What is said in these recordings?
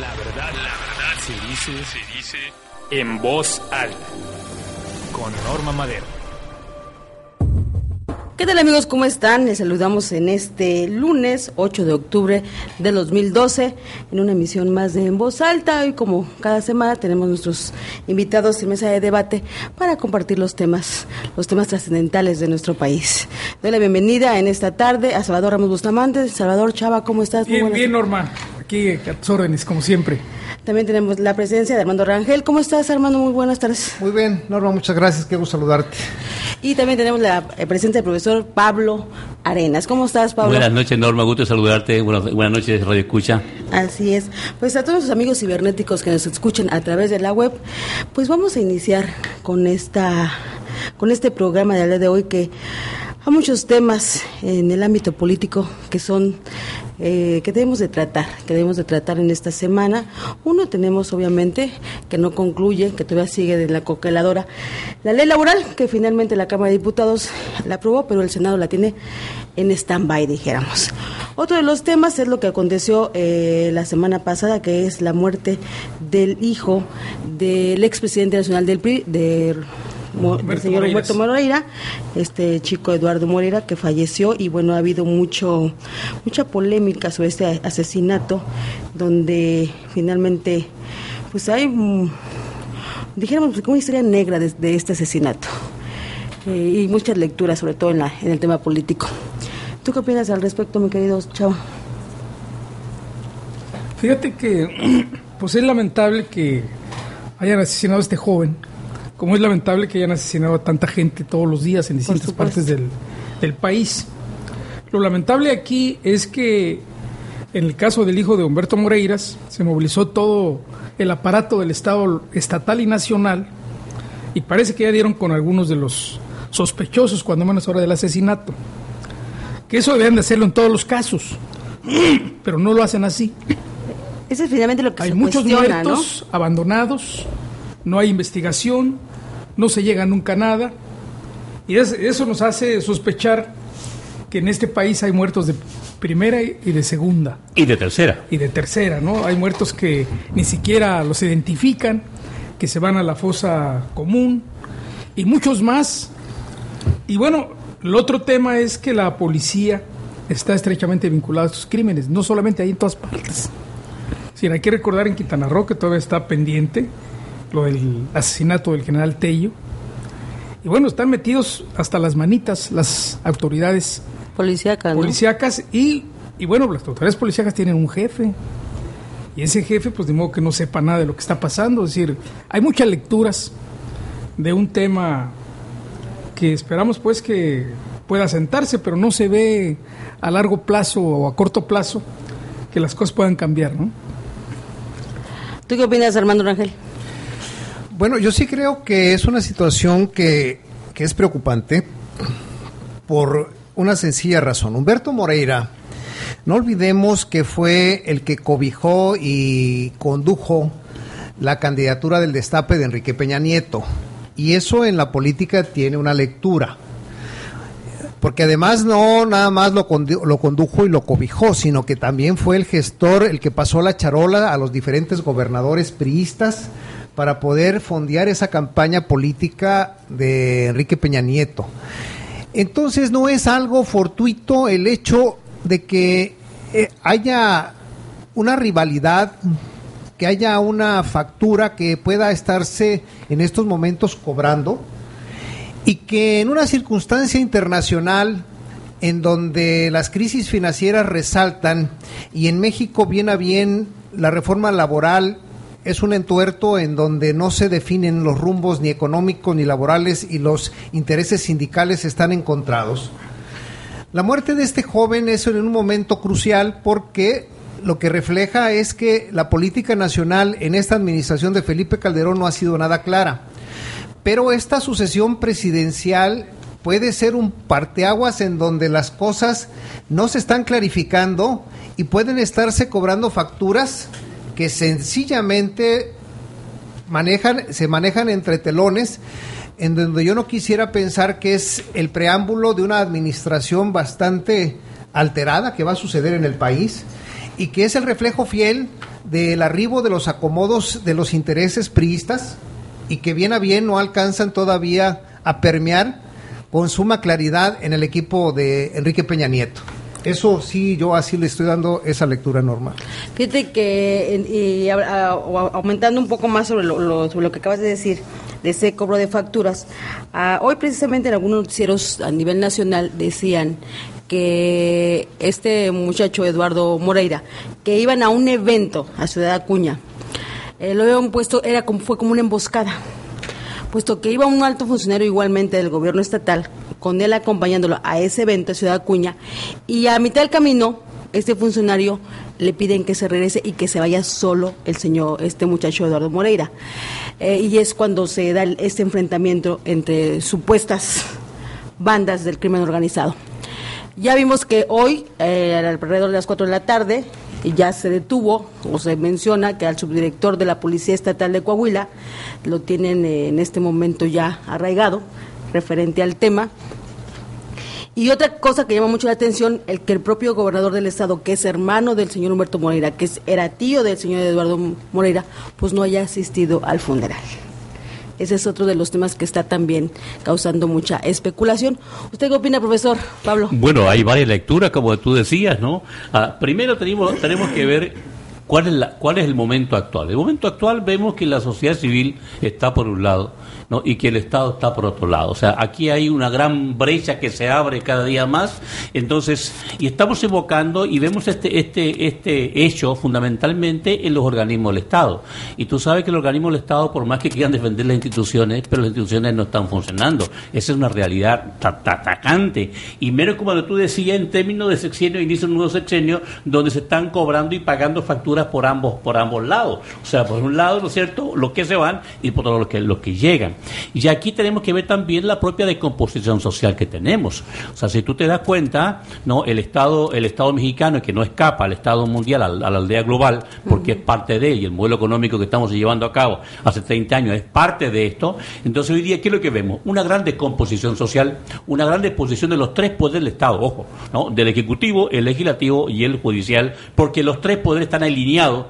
La verdad, la verdad se dice, se dice en voz alta con Norma Madero. ¿Qué tal amigos? ¿Cómo están? Les saludamos en este lunes 8 de octubre de 2012 en una emisión más de En Voz Alta. Y como cada semana tenemos nuestros invitados en mesa de debate para compartir los temas, los temas trascendentales de nuestro país. Doy la bienvenida en esta tarde a Salvador Ramos Bustamante. Salvador Chava, ¿cómo estás? Bien, bien Norma. Aquí a tus órdenes, como siempre. También tenemos la presencia de Armando Rangel. ¿Cómo estás, Armando? Muy buenas tardes. Muy bien, Norma, muchas gracias. Qué gusto saludarte. Y también tenemos la eh, presencia del profesor Pablo Arenas. ¿Cómo estás, Pablo? Buenas noches, Norma. Gusto saludarte. Buenas, buenas noches, Radio Escucha. Así es. Pues a todos los amigos cibernéticos que nos escuchan a través de la web, pues vamos a iniciar con esta con este programa del día de hoy que hay muchos temas en el ámbito político que son eh, que debemos de tratar, que debemos de tratar en esta semana. Uno tenemos obviamente que no concluye, que todavía sigue de la coqueladora, la ley laboral que finalmente la Cámara de Diputados la aprobó, pero el Senado la tiene en stand-by, dijéramos. Otro de los temas es lo que aconteció eh, la semana pasada, que es la muerte del hijo del expresidente nacional del PRI, de el señor Moreiras. Humberto Moreira, este chico Eduardo Moreira que falleció y bueno ha habido mucho mucha polémica sobre este asesinato donde finalmente pues hay mm, dijéramos pues, una historia negra de, de este asesinato eh, y muchas lecturas sobre todo en la en el tema político. ¿Tú qué opinas al respecto, mi querido Chavo? Fíjate que pues es lamentable que hayan asesinado a este joven como es lamentable que hayan asesinado a tanta gente todos los días en distintas partes del, del, país. Lo lamentable aquí es que en el caso del hijo de Humberto Moreiras se movilizó todo el aparato del Estado estatal y nacional y parece que ya dieron con algunos de los sospechosos, cuando menos ahora del asesinato. Que eso deben de hacerlo en todos los casos, pero no lo hacen así. Eso es finalmente lo que Hay se muchos muertos abandonados, no hay investigación, no se llega nunca a nada. Y es, eso nos hace sospechar que en este país hay muertos de primera y de segunda. Y de tercera. Y de tercera, ¿no? Hay muertos que ni siquiera los identifican, que se van a la fosa común, y muchos más. Y bueno, el otro tema es que la policía está estrechamente vinculada a estos crímenes, no solamente ahí en todas partes. Sino hay que recordar en Quintana Roo que todavía está pendiente lo del asesinato del general Tello. Y bueno, están metidos hasta las manitas las autoridades policíacas, ¿no? policíacas y, y bueno, las autoridades policíacas tienen un jefe. Y ese jefe, pues de modo que no sepa nada de lo que está pasando. Es decir, hay muchas lecturas de un tema que esperamos pues que pueda sentarse, pero no se ve a largo plazo o a corto plazo que las cosas puedan cambiar, ¿no? ¿Tú qué opinas, Armando Rangel? Bueno, yo sí creo que es una situación que, que, es preocupante por una sencilla razón. Humberto Moreira, no olvidemos que fue el que cobijó y condujo la candidatura del destape de Enrique Peña Nieto. Y eso en la política tiene una lectura. Porque además no nada más lo, lo condujo y lo cobijó, sino que también fue el gestor el que pasó la charola a los diferentes gobernadores priistas para poder fondear esa campaña política de Enrique Peña Nieto. Entonces no es algo fortuito el hecho de que eh, haya una rivalidad, que haya una factura que pueda estarse en estos momentos cobrando y que en una circunstancia internacional en donde las crisis financieras resaltan y en México bien a bien la reforma laboral es un entuerto en donde no se definen los rumbos ni económicos ni laborales y los intereses sindicales están encontrados. La muerte de este joven es en un momento crucial porque lo que refleja es que la política nacional en esta administración de Felipe Calderón no ha sido nada clara. Pero esta sucesión presidencial puede ser un parteaguas en donde las cosas no se están clarificando y pueden estarse cobrando facturas que sencillamente manejan, se manejan entre telones, en donde yo no quisiera pensar que es el preámbulo de una administración bastante alterada que va a suceder en el país y que es el reflejo fiel del arribo de los acomodos de los intereses priistas y que bien a bien no alcanzan todavía a permear con suma claridad en el equipo de Enrique Peña Nieto. Eso sí, yo así le estoy dando esa lectura normal. Fíjate que, y, aumentando un poco más sobre lo, sobre lo que acabas de decir, de ese cobro de facturas, hoy precisamente en algunos noticieros a nivel nacional decían que este muchacho Eduardo Moreira, que iban a un evento a Ciudad Acuña, eh, lo habían puesto, era como, fue como una emboscada, puesto que iba un alto funcionario igualmente del gobierno estatal, con él acompañándolo a ese evento a Ciudad Acuña, y a mitad del camino, este funcionario le piden que se regrese y que se vaya solo el señor, este muchacho Eduardo Moreira. Eh, y es cuando se da este enfrentamiento entre supuestas bandas del crimen organizado. Ya vimos que hoy, eh, alrededor de las 4 de la tarde, ya se detuvo o se menciona que al subdirector de la Policía Estatal de Coahuila lo tienen eh, en este momento ya arraigado referente al tema. Y otra cosa que llama mucho la atención, el que el propio gobernador del estado, que es hermano del señor Humberto Moreira, que es, era tío del señor Eduardo Moreira, pues no haya asistido al funeral. Ese es otro de los temas que está también causando mucha especulación. ¿Usted qué opina, profesor Pablo? Bueno, hay varias lecturas, como tú decías, ¿no? Ah, primero tenemos, tenemos que ver cuál es, la, cuál es el momento actual. El momento actual vemos que la sociedad civil está por un lado y que el Estado está por otro lado. O sea, aquí hay una gran brecha que se abre cada día más. Entonces, y estamos evocando y vemos este, este, este hecho fundamentalmente en los organismos del Estado. Y tú sabes que los organismos del Estado, por más que quieran defender las instituciones, pero las instituciones no están funcionando. Esa es una realidad atacante. Y menos como tú decías, en términos de sexenio, inicio un nuevo sexenio, donde se están cobrando y pagando facturas por ambos, por ambos lados. O sea, por un lado, ¿no es cierto?, los que se van y por otro los que, los que llegan. Y aquí tenemos que ver también la propia decomposición social que tenemos. O sea, si tú te das cuenta, no el Estado, el Estado mexicano, que no escapa al Estado mundial, a, la aldea global, porque es parte de él, y el modelo económico que estamos llevando a cabo hace 30 años es parte de esto, entonces hoy día, ¿qué es lo que vemos? Una gran decomposición social, una gran disposición de los tres poderes del Estado, ojo, ¿no? del Ejecutivo, el Legislativo y el Judicial, porque los tres poderes están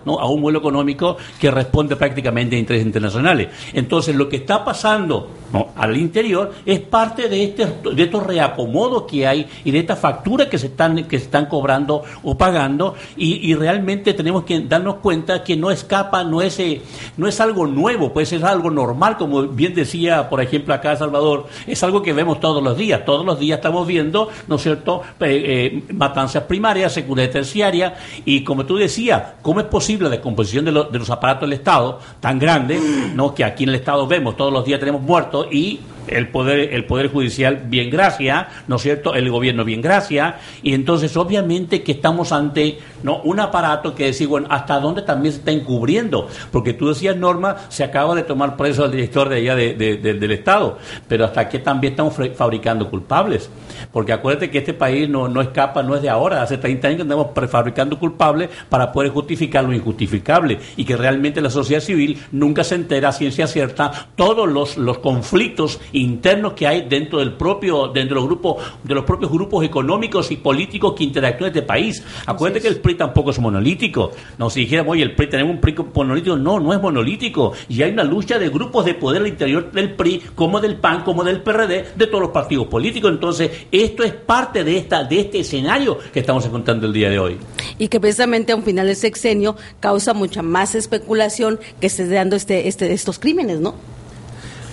¿no? a un modelo económico que responde prácticamente a intereses internacionales. Entonces, lo que está pasando al interior es parte de, este, de estos reacomodos que hay y de estas facturas que se están, que se están cobrando o pagando y, realmente tenemos que darnos cuenta que no escapa, no es, eh, no es algo nuevo, pues es algo normal, como bien decía, por ejemplo, acá Salvador, es algo que vemos todos los días, todos los días estamos viendo, ¿no es cierto?, eh, matanzas primarias, secundaria terciaria, y como tú decías, ¿cómo es posible la descomposición de, de los aparatos del Estado tan grande, ¿no?, que aquí en el Estado vemos todos los días tenemos muertos y el poder el poder judicial bien gracia, ¿no es cierto? El gobierno bien gracia. Y entonces obviamente que estamos ante no un aparato que decir, bueno, hasta dónde también se está encubriendo, porque tú decías Norma, se acaba de tomar preso al director de allá del Estado, pero hasta qué también estamos fabricando culpables, porque acuérdate que este país no, no escapa, no es de ahora, hace 30 años que andamos prefabricando culpables para poder justificar lo injustificable y que realmente la sociedad civil nunca se entera ciencia cierta todos los, los conflictos internos que hay dentro del propio, dentro de los grupos, de los propios grupos económicos y políticos que interactúan en este país. Acuérdate que el PRI tampoco es monolítico. No, si dijéramos, oye, el PRI tenemos un PRI monolítico, no, no es monolítico. Y hay una lucha de grupos de poder al interior del PRI, como del PAN, como del PRD, de todos los partidos políticos. Entonces, esto es parte de esta, de este escenario que estamos encontrando el día de hoy. Y que precisamente a un final del sexenio causa mucha más especulación que esté dando este, este, estos crímenes, ¿no?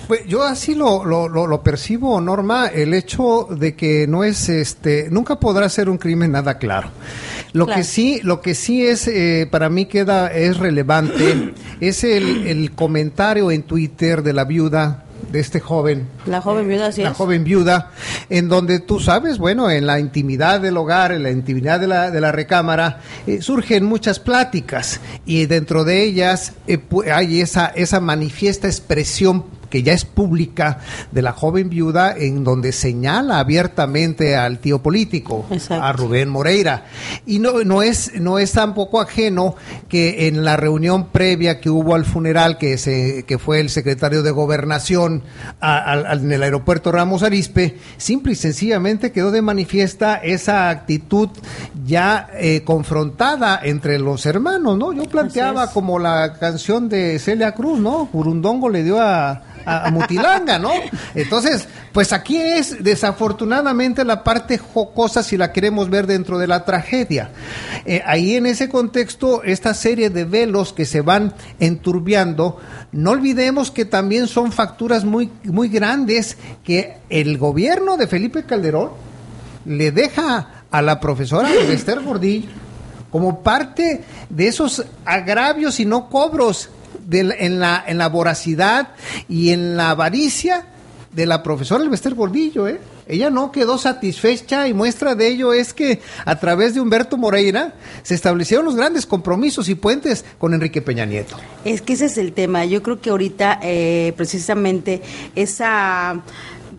Pues yo así lo, lo, lo, percibo, Norma, el hecho de que no es, este, nunca podrá ser un crimen nada claro. Lo que sí, lo que sí es eh, para mí queda es relevante es el, el comentario en Twitter de la viuda de este joven. La joven viuda, sí. La joven viuda, en donde tú sabes, bueno, en la intimidad del hogar, en la intimidad de la, de la recámara, eh, surgen muchas pláticas y dentro de ellas eh, hay esa, esa manifiesta expresión que ya es pública de la joven viuda en donde señala abiertamente al tío político, a Rubén Moreira. Y no, no, es, no es tampoco ajeno que en la reunión previa que hubo al funeral, que, se, que fue el secretario de Gobernación en el aeropuerto Ramos Arispe, simple y sencillamente quedó de manifiesta esa actitud ya eh, confrontada entre los hermanos, ¿no? Yo planteaba como la canción de Celia Cruz, ¿no? Burundongo le dio a, a, Mutilanga, ¿no? Entonces, pues aquí es desafortunadamente la parte jocosa si la queremos ver dentro de la tragedia. Eh, ahí en ese contexto, esta serie de velos que se van enturbiando, no olvidemos que también son facturas muy, muy grandes que el gobierno de Felipe Calderón le deja a la profesora Esther Gordillo como parte de esos agravios y no cobros en, la, en la voracidad y en la avaricia de la profesora Elvester Gordillo, ¿eh? Ella no quedó satisfecha y muestra de ello es que a través de Humberto Moreira se establecieron los grandes compromisos y puentes con Enrique Peña Nieto. Es que ese es el tema. Yo creo que ahorita eh, precisamente esa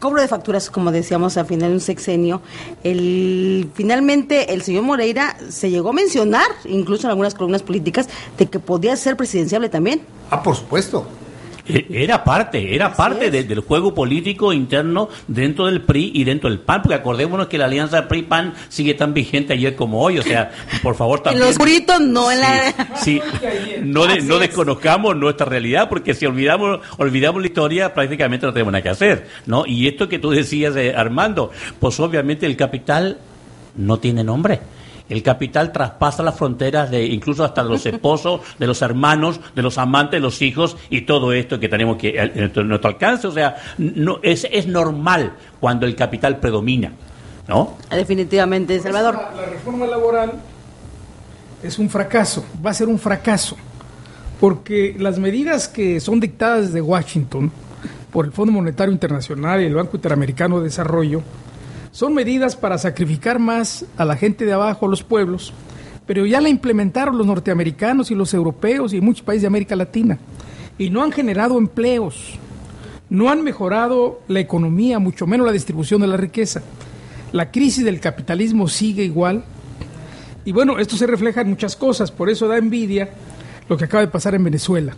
cobro de facturas, como decíamos al final de un sexenio, el, finalmente el señor Moreira se llegó a mencionar, incluso en algunas columnas políticas, de que podía ser presidenciable también. Ah, por supuesto. Eh, era parte, era parte del juego político interno dentro del PRI y dentro del PAN, porque acordémonos que la alianza PRI-PAN sigue tan vigente ayer como hoy, o sea, por favor también... En los gritos, no en la... Sí, no, no desconozcamos nuestra realidad, porque si olvidamos, olvidamos la historia, prácticamente no tenemos nada que hacer, ¿no? Y esto que tú decías, de Armando, pues obviamente el capital no tiene nombre. El capital traspasa las fronteras de incluso hasta de los esposos, de los hermanos, de los amantes, de los hijos y todo esto que tenemos que en nuestro, alcance. O sea, no, es, es normal cuando el capital predomina. ¿No? Definitivamente, Salvador. La, reforma laboral es un fracaso, va a ser un fracaso, porque las medidas que son dictadas desde Washington por el Fondo Monetario Internacional y el Banco Interamericano de Desarrollo son medidas para sacrificar más a la gente de abajo, los pueblos, pero ya la implementaron los norteamericanos y los europeos y muchos países de América Latina y no han generado empleos, no han mejorado la economía, mucho menos la distribución de la riqueza. La crisis del capitalismo sigue igual. Y bueno, esto se refleja en muchas cosas, por eso da envidia lo que acaba de pasar en Venezuela.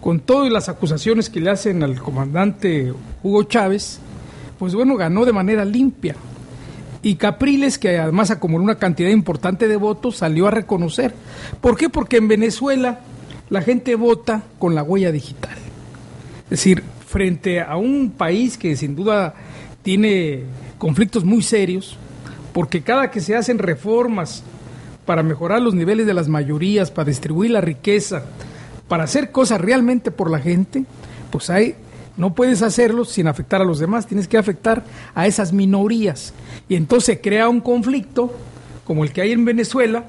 Con todas las acusaciones que le hacen al comandante Hugo Chávez, pues bueno, ganó de manera limpia. Y Capriles, que además acumuló una cantidad importante de votos, salió a reconocer. ¿Por qué? Porque en Venezuela la gente vota con la huella digital. Es decir, frente a un país que sin duda tiene conflictos muy serios, porque cada que se hacen reformas para mejorar los niveles de las mayorías, para distribuir la riqueza, para hacer cosas realmente por la gente, pues hay no puedes hacerlo sin afectar a los demás, tienes que afectar a esas minorías. Y entonces crea un conflicto como el que hay en Venezuela,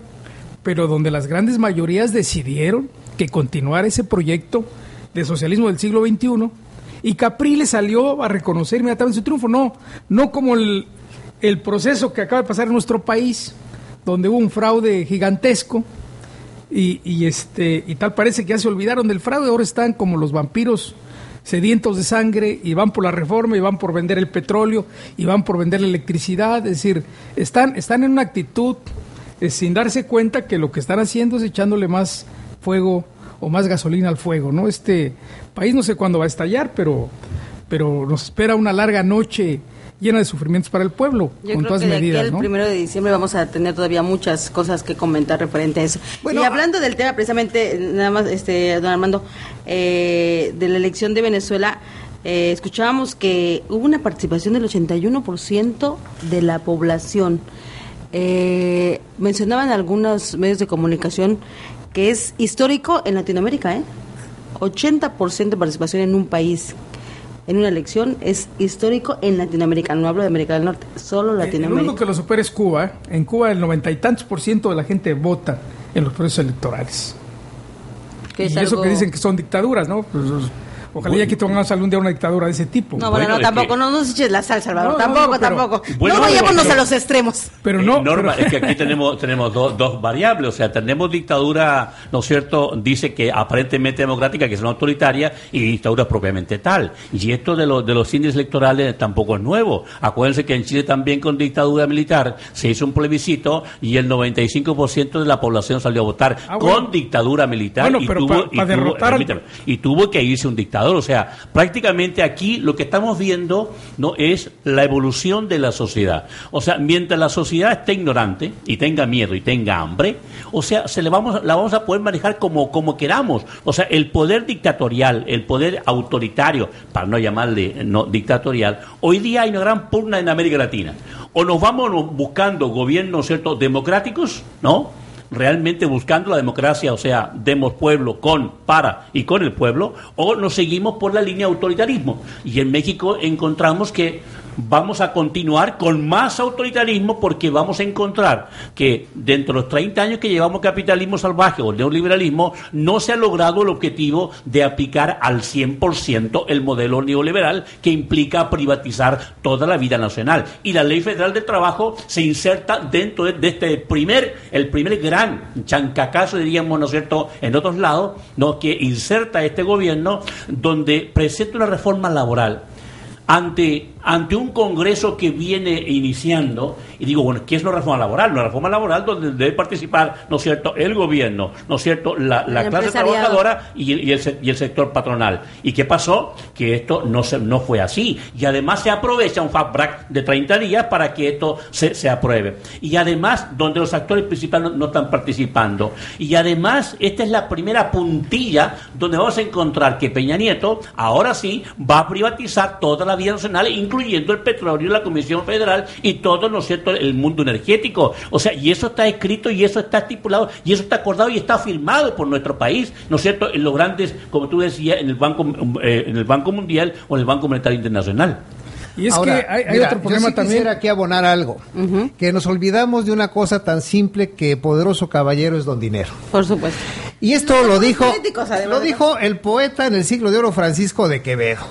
pero donde las grandes mayorías decidieron que continuara ese proyecto de socialismo del siglo XXI y Capriles salió a reconocer inmediatamente su triunfo. No, no como el, el proceso que acaba de pasar en nuestro país, donde hubo un fraude gigantesco y, y, este, y tal parece que ya se olvidaron del fraude, ahora están como los vampiros sedientos de sangre y van por la reforma y van por vender el petróleo y van por vender la electricidad. Es decir, están, están en una actitud eh, sin darse cuenta que lo que están haciendo es echándole más fuego o más gasolina al fuego, ¿no? Este país no sé cuándo va a estallar, pero, pero nos espera una larga noche llena de sufrimientos para el pueblo. Yo creo que de aquí al primero de diciembre vamos a tener todavía muchas cosas que comentar referente a eso. y hablando del tema precisamente, nada más, este, don Armando, eh, de la elección de Venezuela, eh, escuchábamos que hubo una participación del 81% de la población. Eh, mencionaban algunos medios de comunicación que es histórico en Latinoamérica, ¿eh? 80% de participación en un país en una elección es histórico en Latinoamérica. No hablo de América del Norte, solo Latinoamérica. El único que lo supera es Cuba. En Cuba el noventa y tantos por ciento de la gente vota en los procesos electorales. Y eso que dicen que son dictaduras, ¿no? Pues, Ojalá ya que tengamos algún día una dictadura de ese tipo. No, bueno, no, tampoco, no nos eches la sal, Salvador, tampoco, tampoco. no vayámonos a los extremos. Pero no. Norma, es que aquí tenemos, tenemos dos, dos variables, o sea, tenemos dictadura, ¿no es cierto? Dice que aparentemente democrática, que son autoritarias, y dictadura propiamente tal. Y esto de, los de los índices electorales tampoco es nuevo. Acuérdense que en Chile también con dictadura militar se hizo un plebiscito y el 95% de la población salió a votar ah, con dictadura militar y, tuvo, y tuvo que irse un dictador. O sea, prácticamente aquí lo que estamos viendo no es la evolución de la sociedad. O sea, mientras la sociedad esté ignorante y tenga miedo y tenga hambre, o sea, se le vamos, la vamos a poder manejar como, como queramos. O sea, el poder dictatorial, el poder autoritario, para no llamarle no dictatorial, hoy día hay una gran pugna en América Latina. O nos vamos buscando gobiernos ¿cierto? democráticos, ¿no? Realmente buscando la democracia, o sea, demos pueblo con, para y con el pueblo, o nos seguimos por la línea autoritarismo. Y en México encontramos que vamos a continuar con más autoritarismo porque vamos a encontrar que dentro de los 30 años que llevamos capitalismo salvaje o neoliberalismo, no se ha logrado el objetivo de aplicar al 100% el modelo neoliberal que implica privatizar toda la vida nacional. Y la ley federal del trabajo se inserta dentro de, este primer, el primer gran chancacazo, diríamos, ¿no es cierto?, en otros lados, ¿no? que inserta este gobierno donde presenta una reforma laboral ante ante un Congreso que viene iniciando, y digo, bueno, ¿qué es la reforma laboral? Una reforma laboral donde debe participar, ¿no es cierto?, el gobierno, ¿no es cierto?, la, clase trabajadora y el, y, el, sector patronal. ¿Y qué pasó? Que esto no, se, no fue así. Y además se aprovecha un fast track de 30 días para que esto se, se apruebe. Y además, donde los actores principales no, están participando. Y además, esta es la primera puntilla donde vamos a encontrar que Peña Nieto, ahora sí, va a privatizar toda la vida nacional, incluso incluyendo el petróleo, la Comisión Federal y todo, ¿no es cierto?, el mundo energético. O sea, y eso está escrito y eso está estipulado y eso está acordado y está firmado por nuestro país, ¿no es cierto?, en los grandes, como tú decías, en el Banco, eh, en el Banco Mundial o en el Banco Monetario Internacional. Y es que hay, otro problema yo también. Quisiera aquí abonar algo, que nos olvidamos de una cosa tan simple que poderoso caballero es don dinero. Por supuesto. Y esto lo dijo, lo dijo el poeta en el siglo de oro Francisco de Quevedo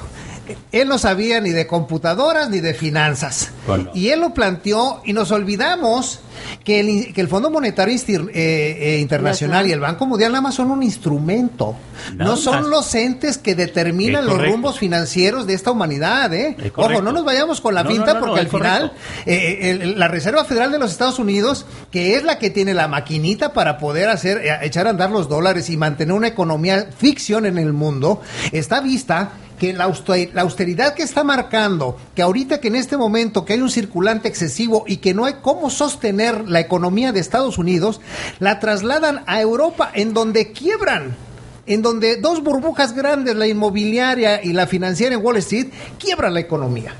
él no sabía ni de computadoras ni de finanzas. Y él lo planteó y nos olvidamos que el, que el Fondo Monetario eh, eh, Internacional y el Banco Mundial nada más son un instrumento. no son los entes que determinan los rumbos financieros de esta humanidad. ¿eh? Ojo, no nos vayamos con la pinta porque al final eh, la Reserva Federal de los Estados Unidos, que es la que tiene la maquinita para poder hacer echar a andar los dólares y mantener una economía ficción en el mundo, está vista que la austeridad que está marcando, que ahorita que en este momento que hay un circulante excesivo y que no hay cómo sostener la economía de Estados Unidos, la trasladan a Europa en donde quiebran en donde dos burbujas grandes, la inmobiliaria y la financiera en Wall Street, quiebran la economía.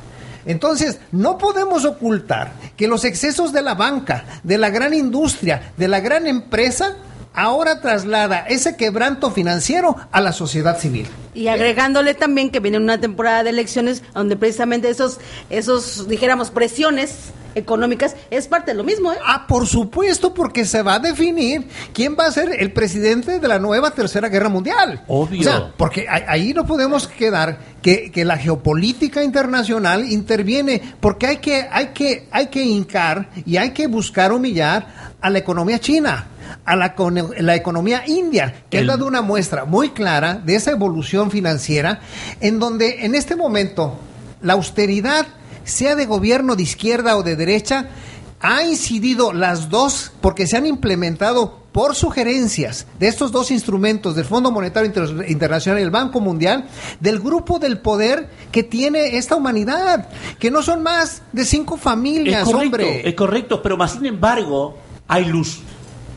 Entonces, no podemos ocultar que los excesos de la banca, de la gran industria, de la gran empresa, ahora traslada ese quebranto financiero a la sociedad civil. Y agregándole también que viene una temporada de elecciones donde precisamente esos, esos dijéramos, presiones económicas es parte de lo mismo. ¿eh? Ah, por supuesto, porque se va a definir quién va a ser el presidente de la nueva Tercera Guerra Mundial. Obvio. O sea, porque ahí no podemos quedar que, que, la geopolítica internacional interviene, porque hay que, hay, que, hay que hincar y hay que buscar humillar a la economía china a la, la economía india, que ha dado una muestra muy clara de esa evolución financiera, en donde en este momento la austeridad, sea de gobierno de izquierda o de derecha, ha incidido las dos porque se han implementado por sugerencias de estos dos instrumentos, del Fondo Monetario Internacional y el Banco Mundial, del grupo del poder que tiene esta humanidad, que no son más de cinco familias, es hombre. Es correcto, pero más sin embargo hay luz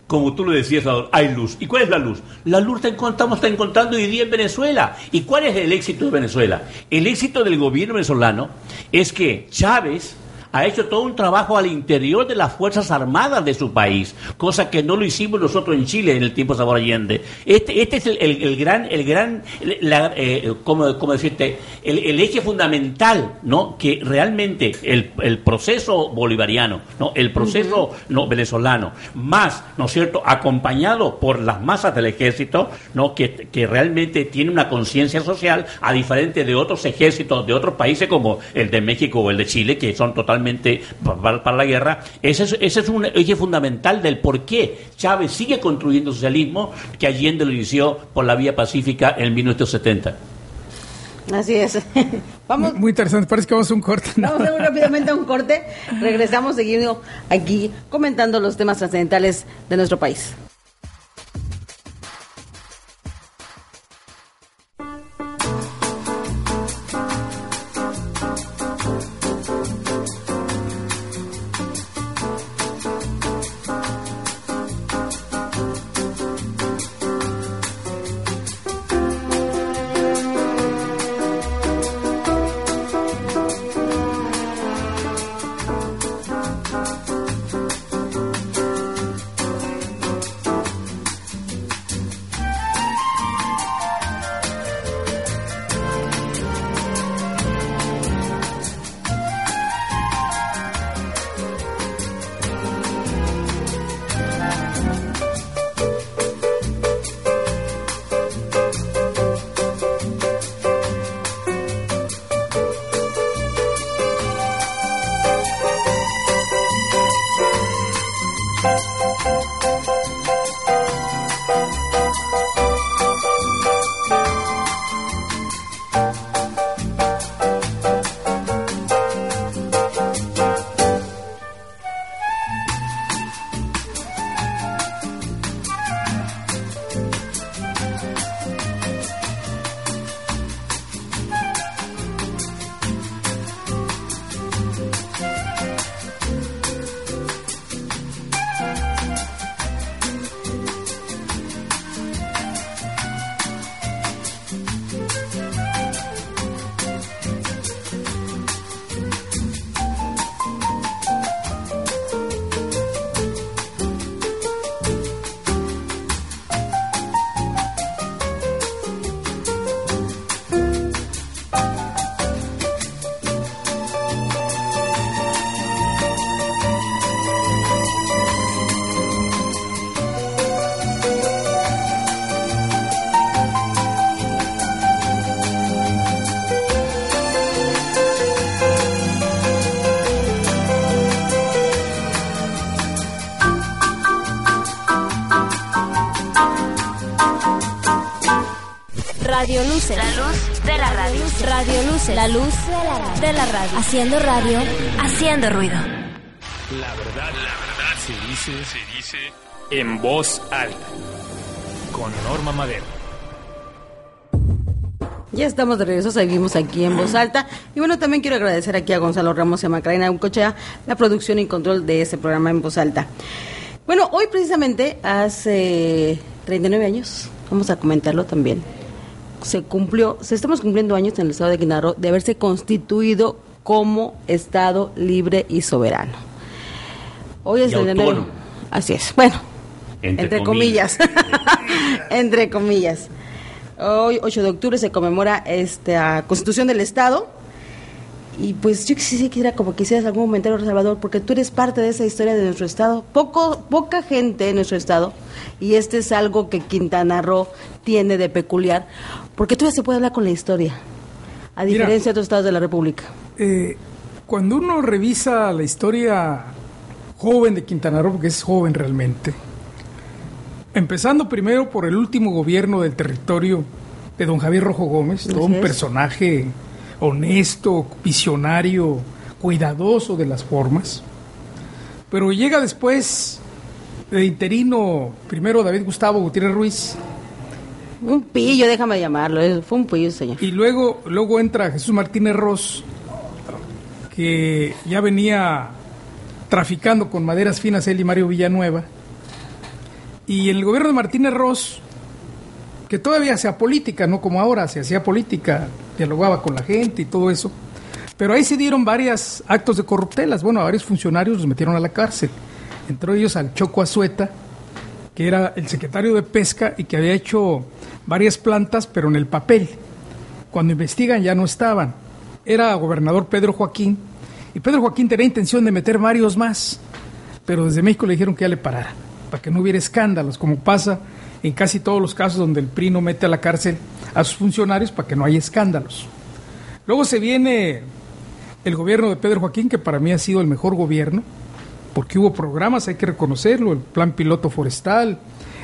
como tú lo decías, hay luz. ¿Y cuál es la luz? La luz la estamos encontrando hoy día en Venezuela. ¿Y cuál es el éxito de Venezuela? El éxito del gobierno venezolano es que Chávez ha hecho todo un trabajo al interior de las Fuerzas Armadas de su país, cosa que no lo hicimos nosotros en Chile en el tiempo de Sabor Allende. Este, este es el, gran, el gran, la, eh, ¿cómo, decirte? El, eje fundamental, ¿no? Que realmente el, el proceso bolivariano, ¿no? El proceso no venezolano, más, ¿no es cierto?, acompañado por las masas del ejército, ¿no? Que, que realmente tiene una conciencia social a diferente de otros ejércitos de otros países como el de México o el de Chile, que son totalmente para, la guerra. Ese es, ese es un eje fundamental del por qué Chávez sigue construyendo socialismo que Allende lo inició por la vía pacífica en 1970. Así es. Vamos. Muy interesante, parece que vamos a un corte. Vamos a rápidamente a un corte. Regresamos seguimos aquí comentando los temas trascendentales de nuestro país. La luz de la radio. Haciendo radio, haciendo ruido. La verdad, la verdad se dice, se dice en voz alta. Con Norma Madero. Ya estamos de regreso, seguimos aquí en voz alta. Y bueno, también quiero agradecer aquí a Gonzalo Ramos y a Macarena Uncochea la producción y control de este programa en voz alta. Bueno, hoy precisamente hace 39 años, vamos a comentarlo también, se cumplió, se estamos cumpliendo años en el estado de Quintana de haberse constituido como estado libre y soberano. Hoy es el enero. Así es. Bueno, entre, comillas. entre comillas. Hoy, 8 de octubre, se conmemora esta constitución del Estado. Y pues yo quisiera como quisieras algún comentario, Salvador, porque tú eres parte de esa historia de nuestro Estado. Poco, poca gente en nuestro Estado, y este es algo que Quintana Roo tiene de peculiar, porque todavía se puede hablar con la historia, a diferencia de otros estados de la República. Eh, cuando uno revisa la historia joven de Quintana Roo, porque es joven realmente, empezando primero por el último gobierno del territorio de don Javier Rojo Gómez, todo un personaje honesto, visionario, cuidadoso de las formas, pero llega después de interino, primero David Gustavo Gutiérrez Ruiz, un pillo, déjame llamarlo, fue un pillo, señor. Y luego, luego entra Jesús Martínez Ross, que ya venía traficando con maderas finas él y Mario Villanueva. Y el gobierno de Martínez Ross, que todavía hacía política, no como ahora, se hacía política, dialogaba con la gente y todo eso, Pero ahí se dieron varios actos de corruptelas. Bueno, a varios funcionarios los metieron a la cárcel. Entre ellos al Choco Azueta, que era el secretario de Pesca y que había hecho varias plantas, pero en el papel. Cuando investigan ya no estaban. Era gobernador Pedro Joaquín y Pedro Joaquín tenía intención de meter varios más, pero desde México le dijeron que ya le parara, para que no hubiera escándalos, como pasa en casi todos los casos donde el PRI no mete a la cárcel a sus funcionarios para que no haya escándalos. Luego se viene el gobierno de Pedro Joaquín, que para mí ha sido el mejor gobierno, porque hubo programas, hay que reconocerlo, el plan piloto forestal,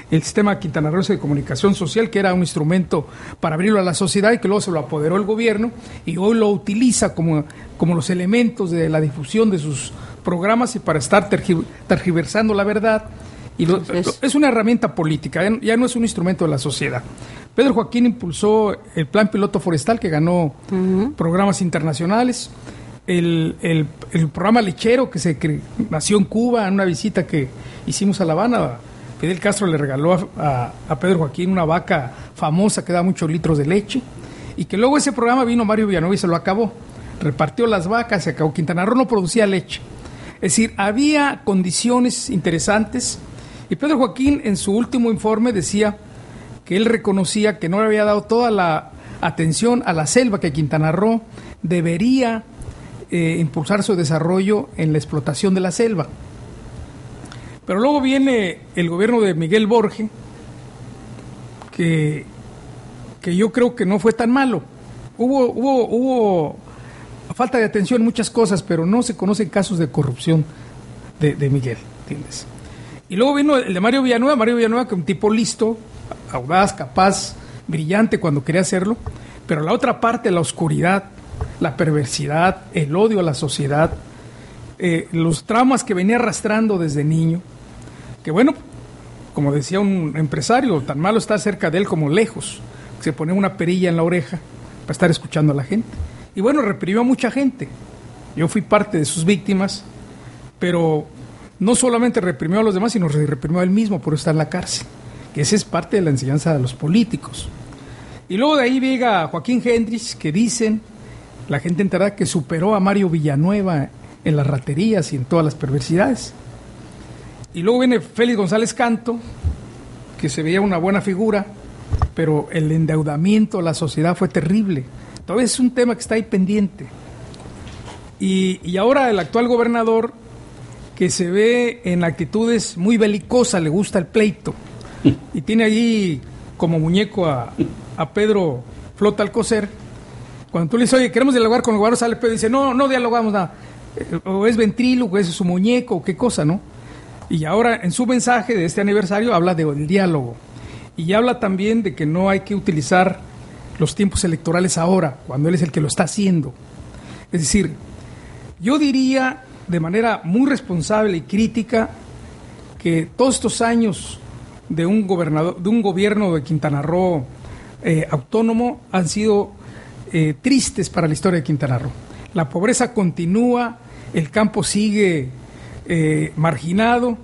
el sistema quintanarroense de comunicación social, que era un instrumento para abrirlo a la sociedad y que luego se lo apoderó el gobierno y hoy lo utiliza como, como los elementos de la difusión de sus programas y para estar tergiversando la verdad. Y es una herramienta política, ya no es un instrumento de la sociedad. Pedro Joaquín impulsó el plan piloto forestal que ganó programas internacionales. El, el, programa lechero que se nació en Cuba en una visita que hicimos a La Habana Fidel Castro le regaló a, Pedro Joaquín una vaca famosa que da muchos litros de leche y que luego ese programa vino Mario Villanueva y se lo acabó. Repartió las vacas, se acabó. Quintana Roo no producía leche. Es decir, había condiciones interesantes y Pedro Joaquín en su último informe decía que él reconocía que no le había dado toda la atención a la selva, que Quintana Roo debería eh, impulsar su desarrollo en la explotación de la selva. Pero luego viene el gobierno de Miguel Borge, que, que yo creo que no fue tan malo. Hubo, hubo, hubo falta de atención en muchas cosas, pero no se conocen casos de corrupción de, de Miguel, ¿entiendes? Y luego vino el de Mario Villanueva, Mario Villanueva, que un tipo listo, audaz, capaz, brillante cuando quería hacerlo, pero la otra parte, la oscuridad, la perversidad, el odio a la sociedad, eh, los traumas que venía arrastrando desde niño, que bueno, como decía un empresario, tan malo está cerca de él como lejos. Se pone una perilla en la oreja para estar escuchando a la gente. Y bueno, reprimió a mucha gente. Yo fui parte de sus víctimas, pero no solamente reprimió a los demás, sino reprimió a él mismo por estar en la cárcel. Que esa es parte de la enseñanza de los políticos. Y luego de ahí llega Joaquín Hendrix, que dicen, la gente enterará que superó a Mario Villanueva en las raterías y en todas las perversidades. Y luego viene Félix González Canto, que se veía una buena figura, pero el endeudamiento de la sociedad fue terrible. Todavía es un tema que está ahí pendiente. Y, ahora el actual gobernador, que se ve en actitudes muy belicosas, le gusta el pleito, y tiene allí como muñeco a, Pedro Flota Alcocer. Cuando tú le dices, oye, queremos dialogar con el gobernador, sale Pedro y dice, no, no dialogamos nada. Eh, o es ventríloco, es su muñeco, qué cosa, ¿no? Y ahora en su mensaje de este aniversario habla del diálogo y habla también de que no hay que utilizar los tiempos electorales ahora, cuando él es el que lo está haciendo. Es decir, yo diría de manera muy responsable y crítica que todos estos años de un gobernador, de un gobierno de Quintana Roo eh, autónomo han sido eh, tristes para la historia de Quintana Roo. La pobreza continúa, el campo sigue eh, marginado,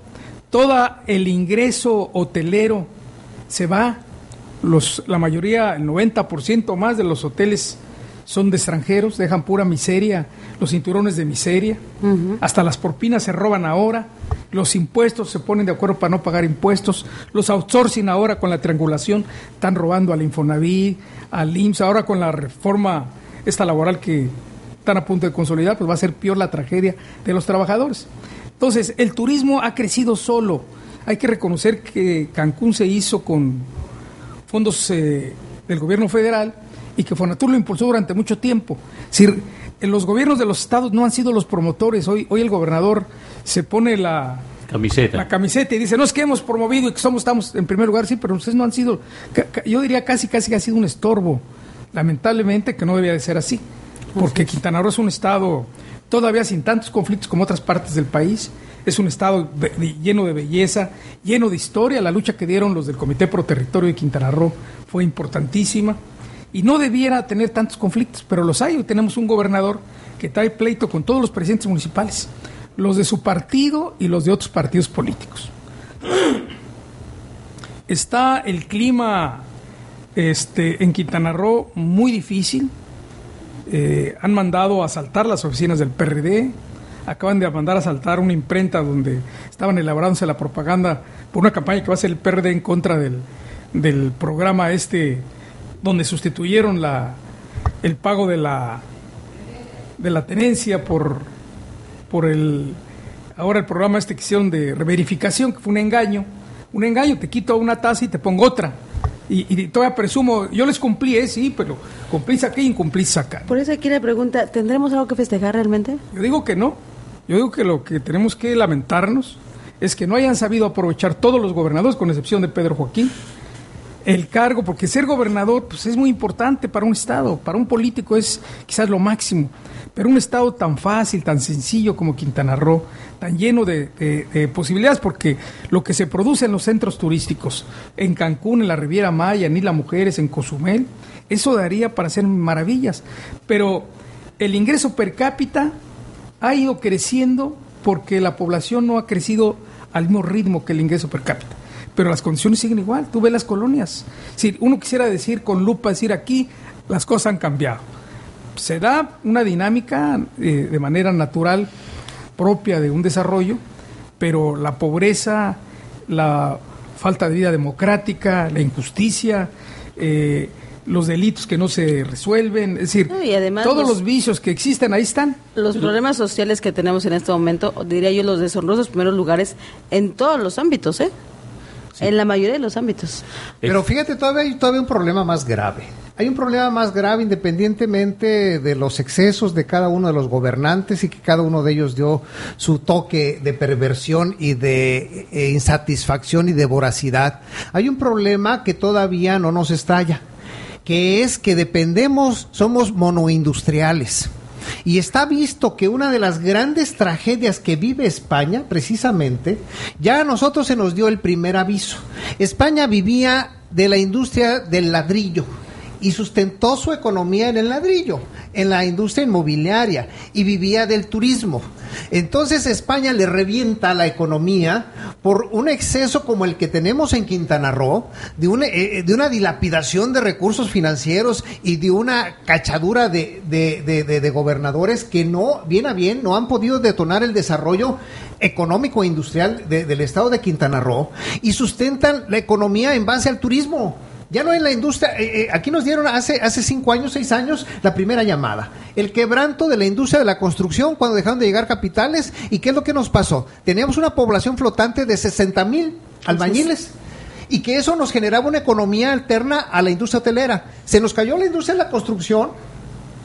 todo el ingreso hotelero se va, los, la mayoría, el 90% más de los hoteles son de extranjeros, dejan pura miseria, los cinturones de miseria, hasta las propinas se roban ahora, los impuestos se ponen de acuerdo para no pagar impuestos, los outsourcing ahora con la triangulación, están robando al Infonavit, al IMSS, ahora con la reforma esta laboral que están a punto de consolidar, pues va a ser peor la tragedia de los trabajadores. Entonces, el turismo ha crecido solo. Hay que reconocer que Cancún se hizo con fondos eh, del gobierno federal y que Fonatur lo impulsó durante mucho tiempo. Decir, los gobiernos de los estados no han sido los promotores. Hoy, hoy el gobernador se pone la camiseta. La camiseta y dice, no es que hemos promovido y que somos, estamos en primer lugar, sí, pero ustedes no han sido, yo diría casi, casi que ha sido un estorbo. Lamentablemente que no debía de ser así, porque Quintana Roo es un estado todavía sin tantos conflictos como otras partes del país. Es un estado lleno de belleza, lleno de historia. La lucha que dieron los del Comité Pro Territorio de Quintana Roo fue importantísima y no debiera tener tantos conflictos, pero los hay. Hoy tenemos un gobernador que trae pleito con todos los presidentes municipales, los de su partido y los de otros partidos políticos. Está el clima este, en Quintana Roo muy difícil. eh, han mandado a asaltar las oficinas del PRD, acaban de mandar a asaltar una imprenta donde estaban elaborándose la propaganda por una campaña que va a hacer el PRD en contra del, del programa este, donde sustituyeron la, el pago de la, de la tenencia por, por el, ahora el programa este que hicieron de reverificación, que fue un engaño, un engaño, te quito una tasa y te pongo otra. Y, y todavía presumo, yo les cumplí, ¿eh? sí, pero cumplís aquí y incumplís acá. Por eso aquí la pregunta, ¿tendremos algo que festejar realmente? Yo digo que no. Yo digo que lo que tenemos que lamentarnos es que no hayan sabido aprovechar todos los gobernadores, con excepción de Pedro Joaquín, el cargo, porque ser gobernador pues, es muy importante para un Estado, para un político es quizás lo máximo, pero un Estado tan fácil, tan sencillo como Quintana Roo, tan lleno de, de, de, posibilidades, porque lo que se produce en los centros turísticos, en Cancún, en la Riviera Maya, en Isla Mujeres, en Cozumel, eso daría para hacer maravillas, pero el ingreso per cápita ha ido creciendo porque la población no ha crecido al mismo ritmo que el ingreso per cápita pero las condiciones siguen igual. Tú ves las colonias. Si uno quisiera decir con lupa, decir aquí, las cosas han cambiado. Se da una dinámica eh, de manera natural propia de un desarrollo, pero la pobreza, la falta de vida democrática, la injusticia, eh, los delitos que no se resuelven, es decir, y además todos los, los, vicios que existen ahí están. Los problemas sociales que tenemos en este momento, diría yo, los deshonrosos primeros lugares en todos los ámbitos, ¿eh? Sí. En la mayoría de los ámbitos. Pero fíjate, todavía hay todavía un problema más grave. Hay un problema más grave independientemente de los excesos de cada uno de los gobernantes y que cada uno de ellos dio su toque de perversión y de eh, insatisfacción y de voracidad. Hay un problema que todavía no nos estalla, que es que dependemos, somos monoindustriales. Y está visto que una de las grandes tragedias que vive España, precisamente, ya a nosotros se nos dio el primer aviso. España vivía de la industria del ladrillo y sustentó su economía en el ladrillo, en la industria inmobiliaria y vivía del turismo. Entonces España le revienta la economía por un exceso como el que tenemos en Quintana Roo, de una, eh, de una dilapidación de recursos financieros y de una cachadura de, de, de, de, gobernadores que no, bien a bien, no han podido detonar el desarrollo económico e industrial del estado de Quintana Roo y sustentan la economía en base al turismo. Ya no en la industria, eh, eh, aquí nos dieron hace, hace cinco años, seis años, la primera llamada. El quebranto de la industria de la construcción cuando dejaron de llegar capitales. ¿Y qué es lo que nos pasó? Teníamos una población flotante de 60 mil albañiles. Y que eso nos generaba una economía alterna a la industria hotelera. Se nos cayó la industria de la construcción,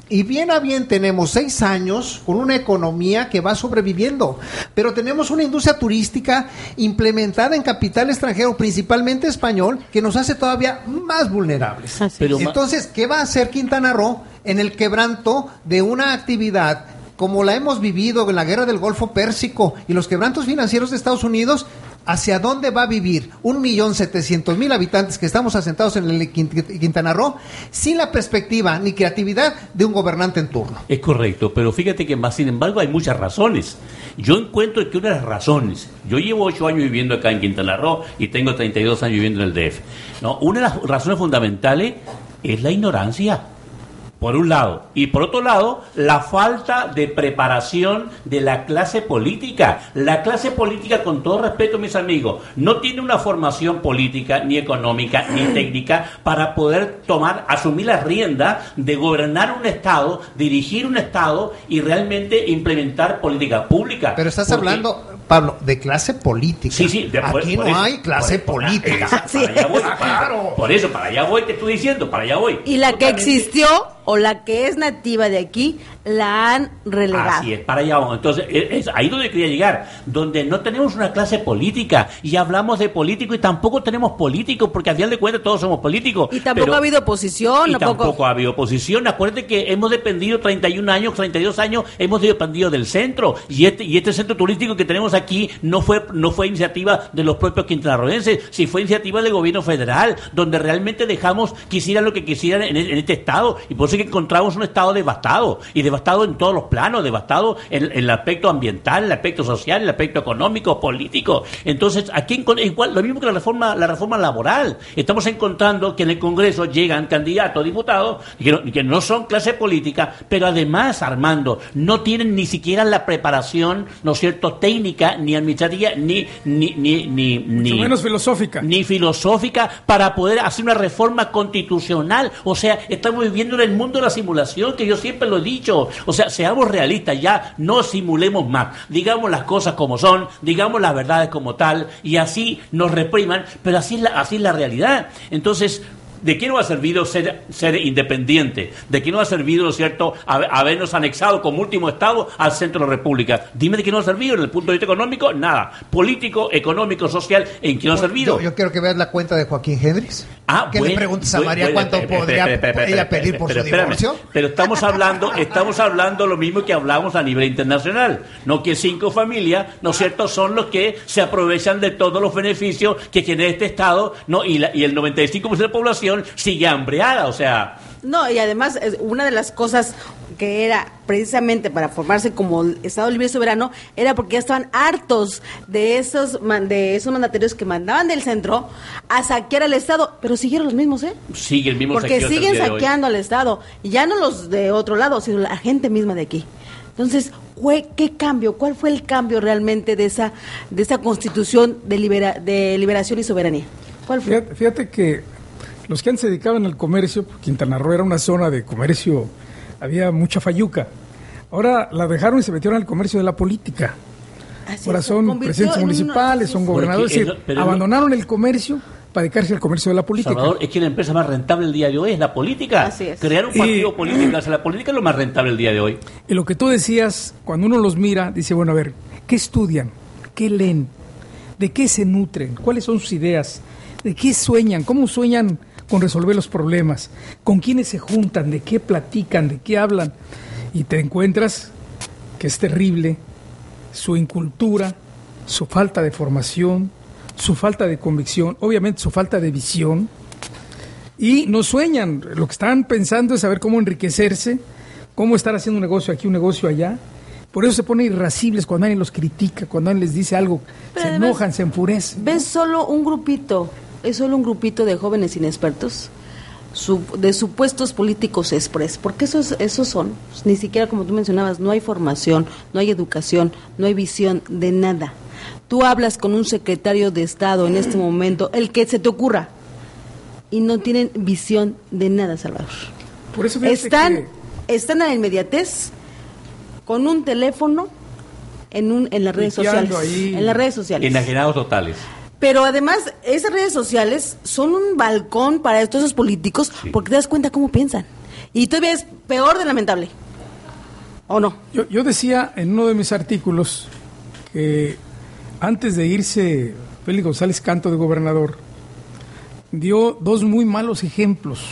y bien a bien tenemos seis años con una economía que va sobreviviendo, pero tenemos una industria turística implementada en capital extranjero, principalmente español, que nos hace todavía más vulnerables. Pero Entonces, ¿qué va a hacer Quintana Roo en el quebranto de una actividad como la hemos vivido en la guerra del Golfo Pérsico y los quebrantos financieros de Estados Unidos? ¿Hacia dónde va a vivir un millón setecientos mil habitantes que estamos asentados en el Quintana Roo sin la perspectiva ni creatividad de un gobernante en turno? Es correcto, pero fíjate que más sin embargo hay muchas razones. Yo encuentro que una de las razones, yo llevo ocho años viviendo acá en Quintana Roo y tengo 32 años viviendo en el DF. ¿no? Una de las razones fundamentales es la ignorancia por un lado. Y por otro lado, la falta de preparación de la clase política. La clase política, con todo respeto, mis amigos, no tiene una formación política, ni económica, ni técnica para poder tomar, asumir la rienda de gobernar un Estado, dirigir un Estado y realmente implementar política pública. Pero estás Porque, hablando, Pablo, de clase política. Sí, sí. De, Aquí por, no por hay clase por, política. Para, para allá voy, claro. Por eso, para allá voy, te estoy diciendo, para allá voy. Y la que existió o la que es nativa de aquí la han relegado. Así es, para allá vamos. Entonces, es ahí donde quería llegar, donde no tenemos una clase política y hablamos de político y tampoco tenemos políticos, porque al final de cuentas todos somos políticos. Y tampoco pero, ha habido oposición. Y tampoco... tampoco ha habido oposición. Acuérdate que hemos dependido 31 años, 32 años, hemos dependido del centro y este, y este centro turístico que tenemos aquí no fue, no fue iniciativa de los propios quintanarroenses, si fue iniciativa del gobierno federal, donde realmente dejamos que hicieran lo que quisieran en, en este estado. Y por eso Entonces encontramos un Estado devastado, y devastado en todos los planos, devastado en, el aspecto ambiental, el aspecto social, el aspecto económico, político. Entonces, aquí igual, lo mismo que la reforma, la reforma laboral. Estamos encontrando que en el Congreso llegan candidatos, diputados, que que no son clase política, pero además, Armando, no tienen ni siquiera la preparación, ¿no es cierto?, técnica, ni administrativa, ni, ni, ni, ni, ni menos filosófica. Ni filosófica para poder hacer una reforma constitucional. O sea, estamos viviendo en el mundo de la simulación, que yo siempre lo he dicho. O sea, seamos realistas ya, no simulemos más. Digamos las cosas como son, digamos las verdades como tal, y así nos repriman, pero así es la, así es la realidad. Entonces, ¿De qué nos ha servido ser, ser independiente? ¿De qué nos ha servido, ¿no es cierto?, habernos anexado como último Estado al centro de la República. Dime de qué nos ha servido, en el punto de vista económico, nada. Político, económico, social, ¿en qué nos ha servido? Yo, quiero que veas la cuenta de Joaquín Hendrix. Ah, que le preguntes a María cuánto podría ella pedir por su divorcio. Pero estamos hablando, estamos hablando lo mismo que hablamos a nivel internacional. No que cinco familias, ¿no es cierto?, son los que se aprovechan de todos los beneficios que tiene este Estado, ¿no? Y, la, y el 95% de la población sigue hambreada, o sea... No, y además una de las cosas que era precisamente para formarse como Estado Libre y Soberano era porque ya estaban hartos de esos de esos mandatarios que mandaban del centro a saquear al Estado, pero siguieron los mismos, ¿eh? Sigue el mismo Porque siguen saqueando al Estado, y ya no los de otro lado, sino la gente misma de aquí. Entonces, ¿qué cambio? ¿Cuál fue el cambio realmente de esa de esa Constitución de, libera, de liberación y soberanía? ¿Cuál fue? fíjate que los que antes se dedicaban al comercio, Quintana Roo era una zona de comercio, había mucha fayuca. Ahora la dejaron y se metieron al comercio de la política. Ahora son presidentes municipales, son gobernadores, abandonaron el comercio para dedicarse al comercio de la política. Salvador, es que la empresa más rentable el día de hoy es la política. Así es. Crear un partido político, la política es lo más rentable el día de hoy. Y lo que tú decías, cuando uno los mira, dice, bueno, a ver, ¿qué estudian? ¿Qué leen? ¿De qué se nutren? ¿Cuáles son sus ideas? ¿De qué sueñan? ¿Cómo sueñan con resolver los problemas, con quiénes se juntan, de qué platican, de qué hablan, y te encuentras que es terrible su incultura, su falta de formación, su falta de convicción, obviamente su falta de visión, y no sueñan, lo que están pensando es saber cómo enriquecerse, cómo estar haciendo un negocio aquí, un negocio allá. Por eso se ponen irascibles cuando alguien los critica, cuando alguien les dice algo, se enojan, se enfurecen. Ves solo un grupito es solo un grupito de jóvenes inexpertos de supuestos políticos expres, porque esos, esos son, ni siquiera como tú mencionabas, no hay formación, no hay educación, no hay visión de nada. Tú hablas con un secretario de Estado en este momento, el que se te ocurra, y no tienen visión de nada, Salvador. Por eso están, están a la inmediatez con un teléfono en, un, en las redes sociales. En las redes sociales. Enajenados totales. Pero además, esas redes sociales son un balcón para estos esos políticos porque te das cuenta cómo piensan. Y todavía es peor de lamentable. ¿O no? Yo, yo decía en uno de mis artículos que antes de irse Félix González Canto de gobernador, dio dos muy malos ejemplos.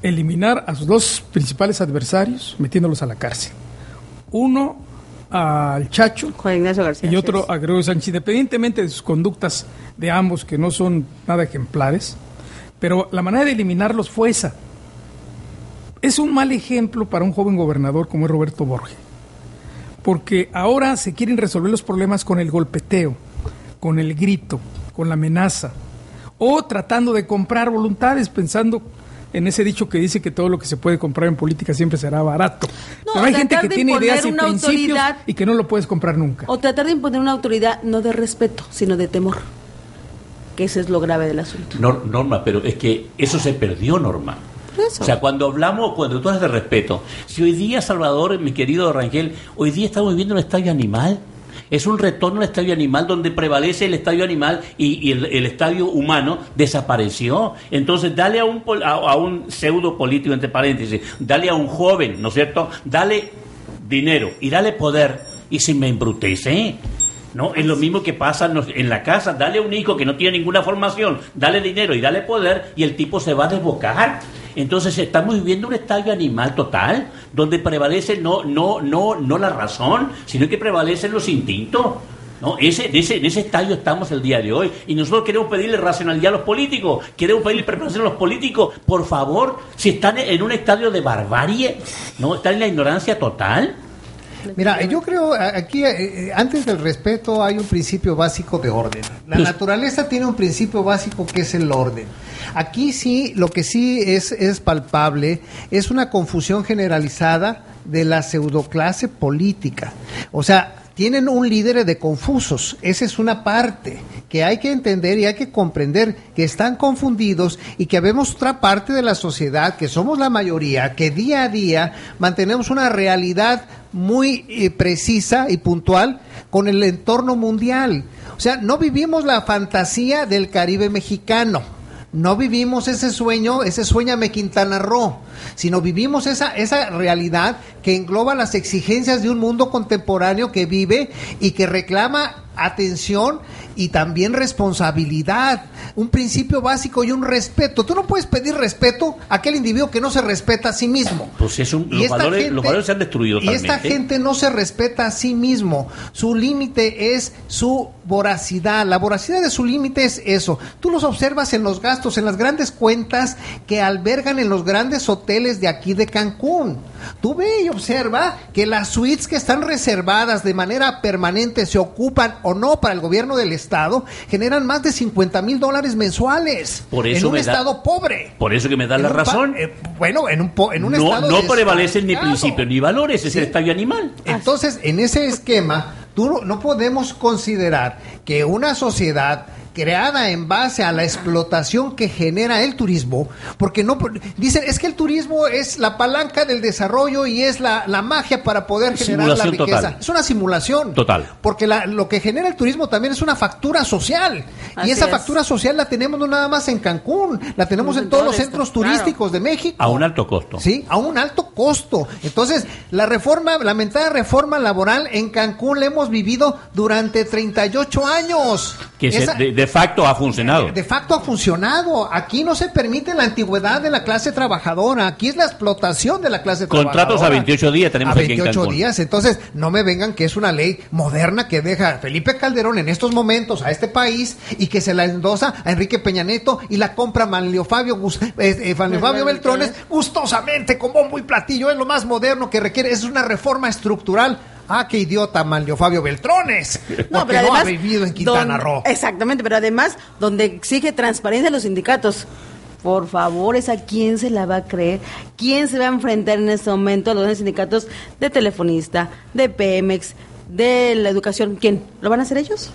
Eliminar a sus dos principales adversarios metiéndolos a la cárcel. Uno al Chacho y otro a Gregorio Sánchez, independientemente de sus conductas de ambos, que no son nada ejemplares, pero la manera de eliminarlos fue esa. Es un mal ejemplo para un joven gobernador como es Roberto Borges, porque ahora se quieren resolver los problemas con el golpeteo, con el grito, con la amenaza, o tratando de comprar voluntades pensando en ese dicho que dice que todo lo que se puede comprar en política siempre será barato. Pero hay gente que tiene ideas y principios y que no lo puedes comprar nunca. O tratar de imponer una autoridad no de respeto, sino de temor. Que ese es lo grave del asunto. Norma, pero es que eso se perdió, Norma. O sea, cuando hablamos, cuando tú hablas de respeto, si hoy día, Salvador, mi querido Rangel, hoy día estamos viviendo un estadio animal, es un retorno al estadio animal donde prevalece el estadio animal y, el, estadio humano desapareció. Entonces, dale a un, a, un pseudo político, entre paréntesis, dale a un joven, ¿no es cierto? Dale dinero y dale poder y si me embrutece. ¿no? Es lo mismo que pasa en la casa. Dale a un hijo que no tiene ninguna formación, dale dinero y dale poder y el tipo se va a desbocar. Entonces estamos viviendo un estadio animal total, donde prevalece no, no, no, no la razón, sino que prevalecen los instintos. ¿no? Ese, ese, en ese estadio estamos el día de hoy. Y nosotros queremos pedirle racionalidad a los políticos, queremos pedirle preparación a los políticos. Por favor, si están en un estadio de barbarie, ¿no? Están en la ignorancia total. Mira, yo creo aquí eh, antes del respeto hay un principio básico de orden. La pues naturaleza tiene un principio básico que es el orden. Aquí sí, lo que sí es, es palpable es una confusión generalizada de la pseudoclase política. O sea, tienen un líder de confusos. Esa es una parte que hay que entender y hay que comprender que están confundidos y que vemos otra parte de la sociedad, que somos la mayoría, que día a día mantenemos una realidad muy eh, precisa y puntual con el entorno mundial. O sea, no vivimos la fantasía del Caribe mexicano no vivimos ese sueño, ese sueñame Quintana Roo, sino vivimos esa, esa realidad que engloba las exigencias de un mundo contemporáneo que vive y que reclama atención y también responsabilidad, un principio básico y un respeto. Tú no puedes pedir respeto a aquel individuo que no se respeta a sí mismo. Pues es un, los, valores, los, valores, se han destruido. Y esta gente no se respeta a sí mismo. Su límite es su voracidad. La voracidad de su límite es eso. Tú los observas en los gastos, en las grandes cuentas que albergan en los grandes hoteles de aquí de Cancún. Tú ve y observa que las suites que están reservadas de manera permanente se ocupan o no para el gobierno del Estado, generan más de 50 mil dólares mensuales por eso en un Estado pobre. Por eso que me da la razón. Eh, bueno, en un, en un no, Estado... No prevalecen ni principios ni valores, es el estadio animal. Entonces, en ese esquema, tú no podemos considerar que una sociedad creada en base a la explotación que genera el turismo, porque no dicen es que el turismo es la palanca del desarrollo y es la, la magia para poder generar la riqueza. Es una simulación. Total. Porque la, lo que genera el turismo también es una factura social. y esa factura social la tenemos no nada más en Cancún, la tenemos en todos los centros turísticos de México. A un alto costo. Sí, a un alto costo. Entonces, la reforma, la lamentada reforma laboral en Cancún la hemos vivido durante 38 años. Que de, de facto ha funcionado. De facto ha funcionado. Aquí no se permite la antigüedad de la clase trabajadora. Aquí es la explotación de la clase Contratos trabajadora. Contratos a 28 días tenemos a 28 días. Entonces, no me vengan que es una ley moderna que deja Felipe Calderón en estos momentos a este país y que se la endosa a Enrique Peña Neto y la compra Manlio Fabio, eh, eh, Fabio Beltrones gustosamente con bombo y platillo. Es lo más moderno que requiere. Es una reforma estructural Ah, qué idiota, Manlio Fabio Beltrones. No, pero no ha vivido en Quintana Roo. Exactamente, pero además, donde exige transparencia los sindicatos. Por favor, ¿es a quién se la va a creer? ¿Quién se va a enfrentar en este momento a los sindicatos de telefonista, de Pemex, de la educación? ¿Quién? ¿Lo van a hacer ellos?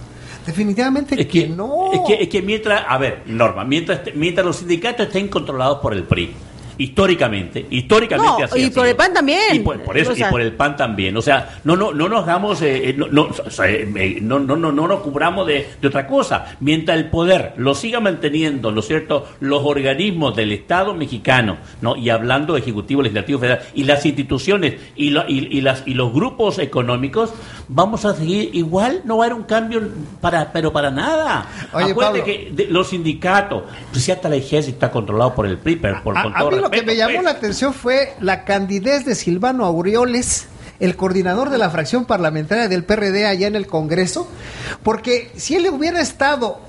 Definitivamente es que, no. Es que, es que mientras, a ver, Norma, mientras, mientras los sindicatos estén controlados por el PRI, históricamente, históricamente así y por el PAN también. Y por, eso, y por el PAN también. O sea, no, no, no nos hagamos, eh, eh, no, no, eh, no, no, no, no, nos cubramos de, de, otra cosa. Mientras el poder lo siga manteniendo, ¿no es cierto?, los organismos del Estado mexicano, ¿no? Y hablando de Ejecutivo, Legislativo, Federal, y las instituciones y, lo, y, y, las, y los grupos económicos, vamos a seguir igual, no va a haber un cambio para, pero para nada. Oye, Acuérdate que los sindicatos, pues si hasta el ejército está controlado por el PRI, por, por con todo lo que me llamó la atención fue la candidez de Silvano Aureoles el coordinador de la fracción parlamentaria del PRD allá en el Congreso, porque si él hubiera estado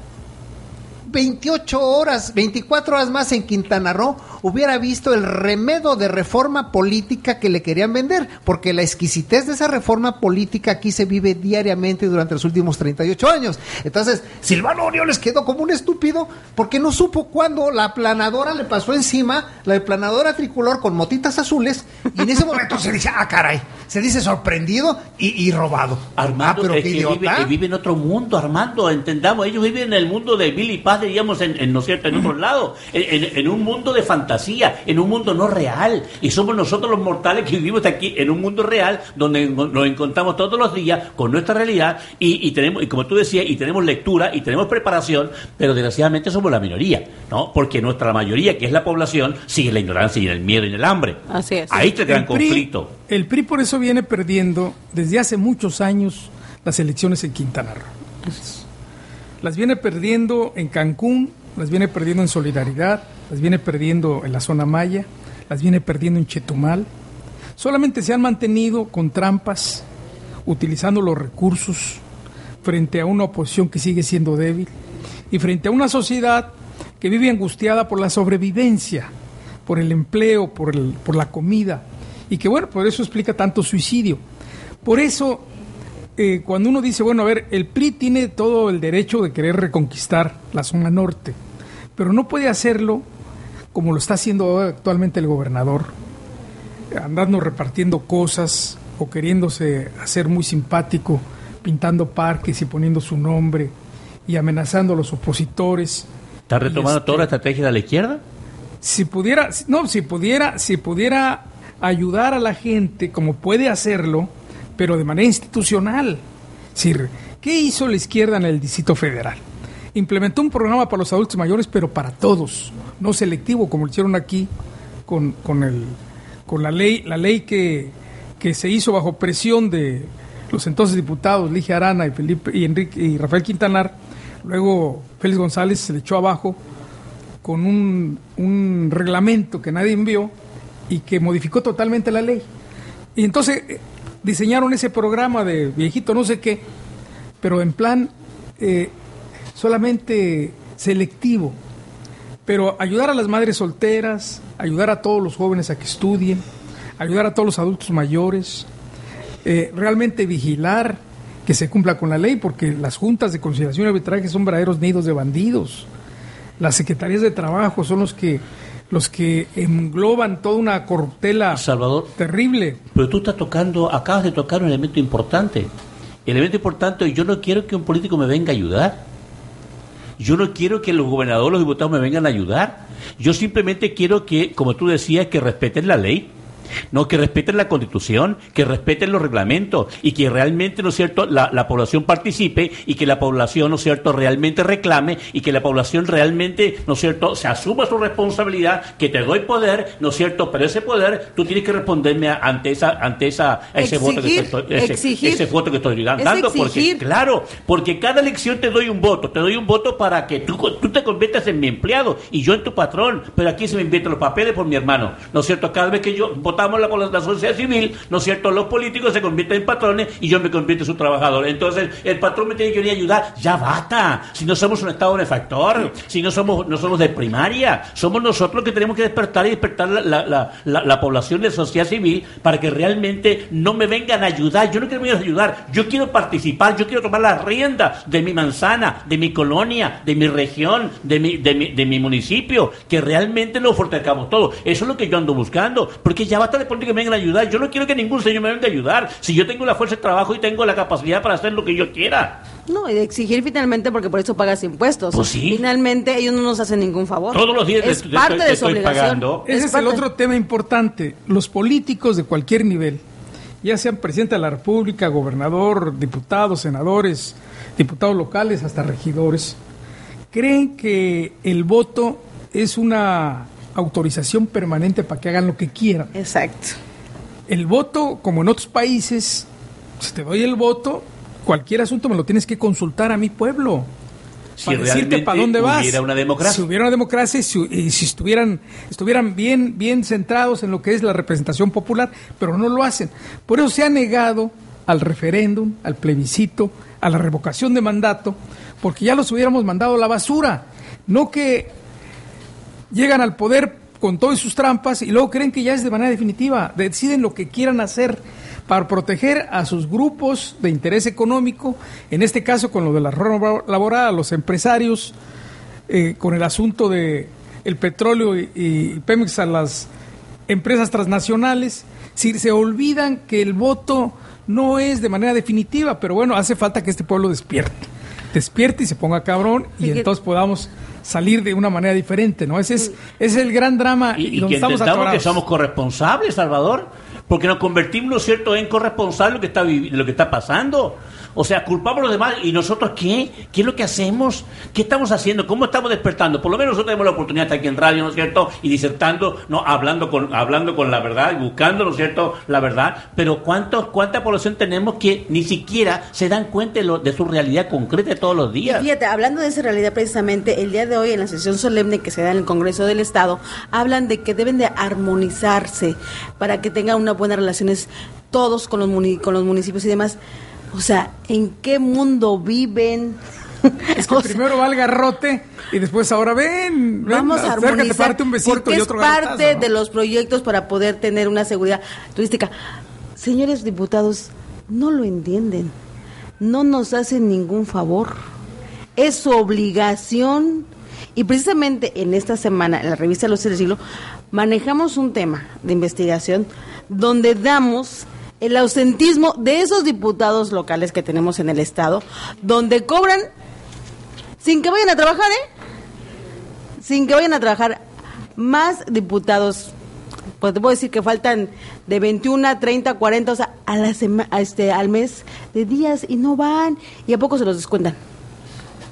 28 horas, 24 horas más en Quintana Roo, hubiera visto el remedo de reforma política que le querían vender, porque la exquisitez de esa reforma política aquí se vive diariamente durante los últimos 38 años. Entonces, Silvano Orioles quedó como un estúpido porque no supo cuándo la planadora le pasó encima, la planadora tricolor con motitas azules, y en ese momento se dice, ah, caray, se dice sorprendido y, robado. Armando, ah, pero que vive, en otro mundo, Armando, entendamos, ellos viven en el mundo de Billy Paz, diríamos, en, ¿no cierto?, en otro lado, en, en un mundo de fantasía en un mundo no real. Y somos nosotros los mortales que vivimos aquí en un mundo real donde nos encontramos todos los días con nuestra realidad y, tenemos, y como tú decías, y tenemos lectura y tenemos preparación, pero desgraciadamente somos la minoría, ¿no? Porque nuestra mayoría, que es la población, sigue en la ignorancia y en el miedo y en el hambre. Así es. Ahí está el gran conflicto. El PRI por eso viene perdiendo desde hace muchos años las elecciones en Quintana Roo. Las viene perdiendo en Cancún, las viene perdiendo en Solidaridad, las viene perdiendo en la zona Maya, las viene perdiendo en Chetumal. Solamente se han mantenido con trampas, utilizando los recursos frente a una oposición que sigue siendo débil y frente a una sociedad que vive angustiada por la sobrevivencia, por el empleo, por, el, por la comida, y que bueno, por eso explica tanto suicidio. Por eso, eh, cuando uno dice, bueno, a ver, el PRI tiene todo el derecho de querer reconquistar la zona norte, pero no puede hacerlo como lo está haciendo actualmente el gobernador, andando repartiendo cosas o queriéndose hacer muy simpático, pintando parques y poniendo su nombre y amenazando a los opositores. ¿Está retomando este, toda la estrategia de la izquierda? Si pudiera, no, si pudiera, si pudiera ayudar a la gente como puede hacerlo, pero de manera institucional. Decir, ¿qué hizo la izquierda en el Distrito Federal? Implementó un programa para los adultos mayores, pero para todos, no selectivo como lo hicieron aquí con, con, el, con la ley, la ley que, que se hizo bajo presión de los entonces diputados Ligia Arana y Felipe y Enrique y Rafael Quintanar. Luego Félix González se le echó abajo con un, un reglamento que nadie envió y que modificó totalmente la ley. Y entonces diseñaron ese programa de viejito no sé qué, pero en plan eh, solamente selectivo. Pero ayudar a las madres solteras, ayudar a todos los jóvenes a que estudien, ayudar a todos los adultos mayores, eh, realmente vigilar que se cumpla con la ley, porque las juntas de conciliación y arbitraje son verdaderos nidos de bandidos. Las secretarías de trabajo son los que los que engloban toda una corruptela Salvador, terrible. Pero tú estás tocando, acabas de tocar un elemento importante. El elemento importante, yo no quiero que un político me venga a ayudar. Yo no quiero que los gobernadores, los diputados me vengan a ayudar. Yo simplemente quiero que, como tú decías, que respeten la ley. No, que respeten la constitución, que respeten los reglamentos y que realmente, ¿no es cierto?, la, la, población participe y que la población, ¿no es cierto?, realmente reclame y que la población realmente, ¿no es cierto?, se asuma su responsabilidad, que te doy poder, ¿no es cierto?, pero ese poder tú tienes que responderme ante esa, ante esa, ese exigir, voto que estoy, ese, exigir, ese voto que estoy dando, porque, claro, porque cada elección te doy un voto, te doy un voto para que tú, tú te conviertas en mi empleado y yo en tu patrón, pero aquí se me invitan los papeles por mi hermano, ¿no es cierto?, cada vez que yo voto la, la, sociedad civil, ¿no es cierto? Los políticos se convierten en patrones y yo me convierto en su trabajador. Entonces, el patrón me tiene que venir a ayudar. Ya basta. Si no somos un Estado benefactor, si no somos, no somos de primaria, somos nosotros que tenemos que despertar y despertar la, la, la, la población de sociedad civil para que realmente no me vengan a ayudar. Yo no quiero venir a ayudar, yo quiero participar, yo quiero tomar las riendas de mi manzana, de mi colonia, de mi región, de mi, de mi, municipio, que realmente lo fortalezcamos todo. Eso es lo que yo ando buscando, porque ya basta de políticos que me vengan a ayudar. Yo no quiero que ningún señor me venga a ayudar. Si yo tengo la fuerza de trabajo y tengo la capacidad para hacer lo que yo quiera. No, y de exigir finalmente porque por eso pagas impuestos. Pues sí. Finalmente ellos no nos hacen ningún favor. Todos los días es parte estoy- de su estoy obligación. pagando. Ese es, el parte. otro tema importante. Los políticos de cualquier nivel, ya sean presidente de la República, gobernador, diputados, senadores, diputados locales, hasta regidores, creen que el voto es una autorización permanente para que hagan lo que quieran. Exacto. El voto, como en otros países, si te doy el voto, cualquier asunto me lo tienes que consultar a mi pueblo. Si para decirte para dónde vas. hubiera una democracia. Si hubiera una democracia y si, y si estuvieran, estuvieran bien, bien centrados en lo que es la representación popular, pero no lo hacen. Por eso se ha negado al referéndum, al plebiscito, a la revocación de mandato, porque ya los hubiéramos mandado a la basura. No que llegan al poder con todas sus trampas y luego creen que ya es de manera definitiva. Deciden lo que quieran hacer para proteger a sus grupos de interés económico, en este caso con lo de la reforma laboral, a los empresarios, eh, con el asunto de el petróleo y, y Pemex a las empresas transnacionales. Si se olvidan que el voto no es de manera definitiva, pero bueno, hace falta que este pueblo despierte. Despierte y se ponga cabrón y entonces podamos salir de una manera diferente, ¿no? Ese es, ese es el gran drama Y, y, donde que estamos entendamos que somos corresponsables, Salvador, porque nos convertimos, ¿no es cierto?, en corresponsables de lo que está de lo que está pasando. O sea, culpamos a los demás y nosotros qué? ¿Qué es lo que hacemos? ¿Qué estamos haciendo? ¿Cómo estamos despertando? Por lo menos nosotros tenemos la oportunidad de estar aquí en radio, ¿no es cierto? Y disertando, no, hablando con, hablando con la verdad y buscando, ¿no es cierto?, la verdad. Pero ¿cuántos, cuánta población tenemos que ni siquiera se dan cuenta de, lo- de su realidad concreta todos los días? Fíjate, hablando de esa realidad precisamente, el día de hoy en la sesión solemne que se da en el Congreso del Estado, hablan de que deben de armonizarse para que tengan unas buenas relaciones todos con los, con los municipios y demás. O sea, ¿en qué mundo viven? Es que primero va el garrote y después ahora ven, ven Vamos a armonizar parte un besito porque y es parte garrotazo, ¿no? de los proyectos para poder tener una seguridad turística. Señores diputados, no lo entienden. No nos hacen ningún favor. Es su obligación. Y precisamente en esta semana, en la revista Los del Siglo, manejamos un tema de investigación donde damos el ausentismo de esos diputados locales que tenemos en el Estado, donde cobran sin que vayan a trabajar, ¿eh? sin que vayan a trabajar más diputados. Pues te puedo decir que faltan de 21 a 30, 40, o sea, a la sema- este, al mes de días y no van. ¿Y a poco se los descuentan?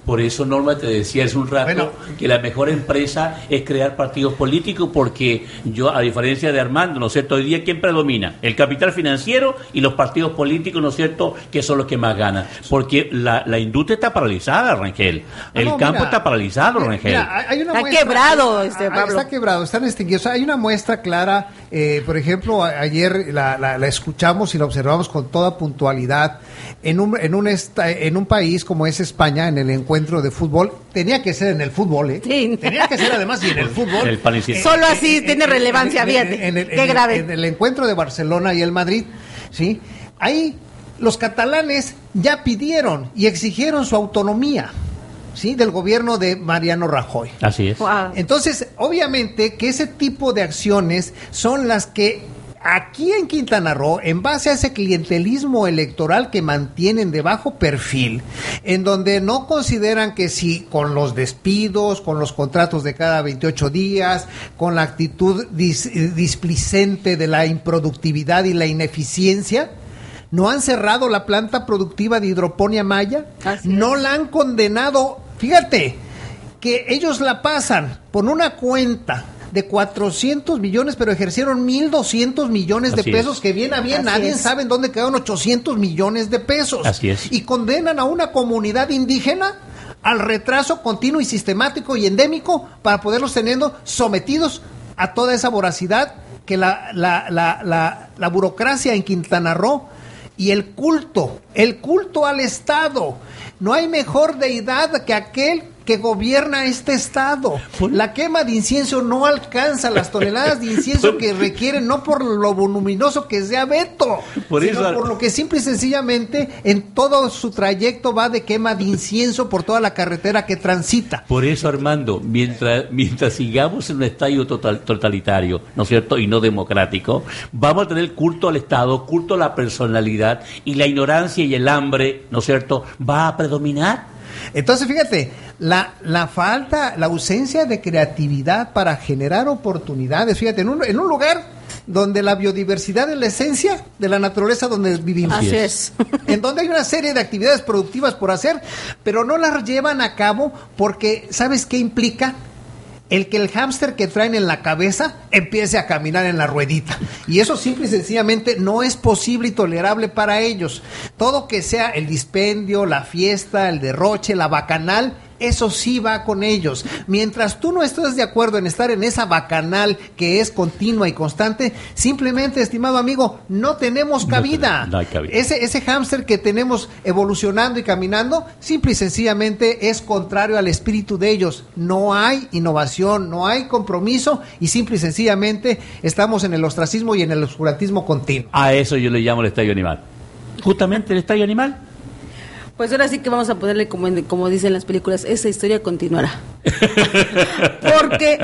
Por eso, Norma, te decía hace un rato Bueno. que la mejor empresa es crear partidos políticos porque yo, a diferencia de Armando, ¿no es cierto? Hoy día, ¿quién predomina? El capital financiero y los partidos políticos, ¿no es cierto?, que son los que más ganan. Porque la, la industria está paralizada, Rangel. El No, campo mira, está paralizado, Rangel. mira, hay una Está quebrado, este, Ah, Pablo. Está quebrado, están extinguidos. Hay una muestra clara, eh, por ejemplo, a- ayer la, la- la escuchamos y la observamos con toda puntualidad en un, en, un esta- en un país como es España, en el encuentro de fútbol. Tenía que ser en el fútbol, ¿eh? Sí. Tenía que ser además y en el fútbol. El circo. Solo así tiene relevancia, en- fíjate. en el- Qué en el- grave. En el encuentro de Barcelona y el Madrid, ¿sí? Ahí los catalanes ya pidieron y exigieron su autonomía, ¿sí? Del gobierno de Mariano Rajoy. Así es. Entonces, obviamente que ese tipo de acciones son las que aquí en Quintana Roo, en base a ese clientelismo electoral que mantienen de bajo perfil, en donde no consideran que si con los despidos, con los contratos de cada 28 días, con la actitud dis- displicente de la improductividad y la ineficiencia, no han cerrado la planta productiva de hidroponía maya, Así no la han condenado, fíjate, que ellos la pasan por una cuenta de 400 millones, pero ejercieron 1.200 millones de Así pesos, es. que bien a bien Así nadie es. sabe en dónde quedaron 800 millones de pesos. Así es. Y condenan a una comunidad indígena al retraso continuo y sistemático y endémico para poderlos teniendo sometidos a toda esa voracidad que la, la, la, la, la burocracia en Quintana Roo y el culto, el culto al Estado. No hay mejor deidad que aquel que gobierna este Estado. La quema de incienso no alcanza las toneladas de incienso que requieren, no por lo voluminoso que sea Beto, Por sino eso- por lo que simple y sencillamente en todo su trayecto va de quema de incienso por toda la carretera que transita. Por eso, Armando, mientras, mientras sigamos en un estadio total- totalitario, ¿no es cierto?, y no democrático, vamos a tener culto al Estado, culto a la personalidad, y la ignorancia y el hambre, ¿no es cierto?, va a predominar. Entonces, fíjate, la, la falta, la ausencia de creatividad para generar oportunidades, fíjate, en un, en un lugar donde la biodiversidad es la esencia de la naturaleza donde vivimos. Así es. en donde hay una serie de actividades productivas por hacer, pero no las llevan a cabo porque, ¿sabes qué implica? El que el hámster que traen en la cabeza empiece a caminar en la ruedita. Y eso simple y sencillamente no es posible y tolerable para ellos. Todo que sea el dispendio, la fiesta, el derroche, la bacanal, eso sí va con ellos. Mientras tú no estés de acuerdo en estar en esa bacanal que es continua y constante, simplemente, estimado amigo, no tenemos cabida. no hay cabida. Ese, ese hámster que tenemos evolucionando y caminando, simple y sencillamente es contrario al espíritu de ellos. No hay innovación, no hay compromiso y simple y sencillamente estamos en el ostracismo y en el oscurantismo continuo. A eso yo le llamo el estadio animal. Justamente el estadio animal. Pues ahora sí que vamos a ponerle, como, en- como dicen las películas, esa historia continuará. Porque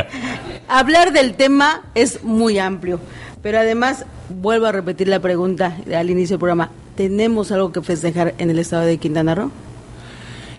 hablar del tema es muy amplio. Pero además, vuelvo a repetir la pregunta al inicio del programa. ¿Tenemos algo que festejar en el estado de Quintana Roo?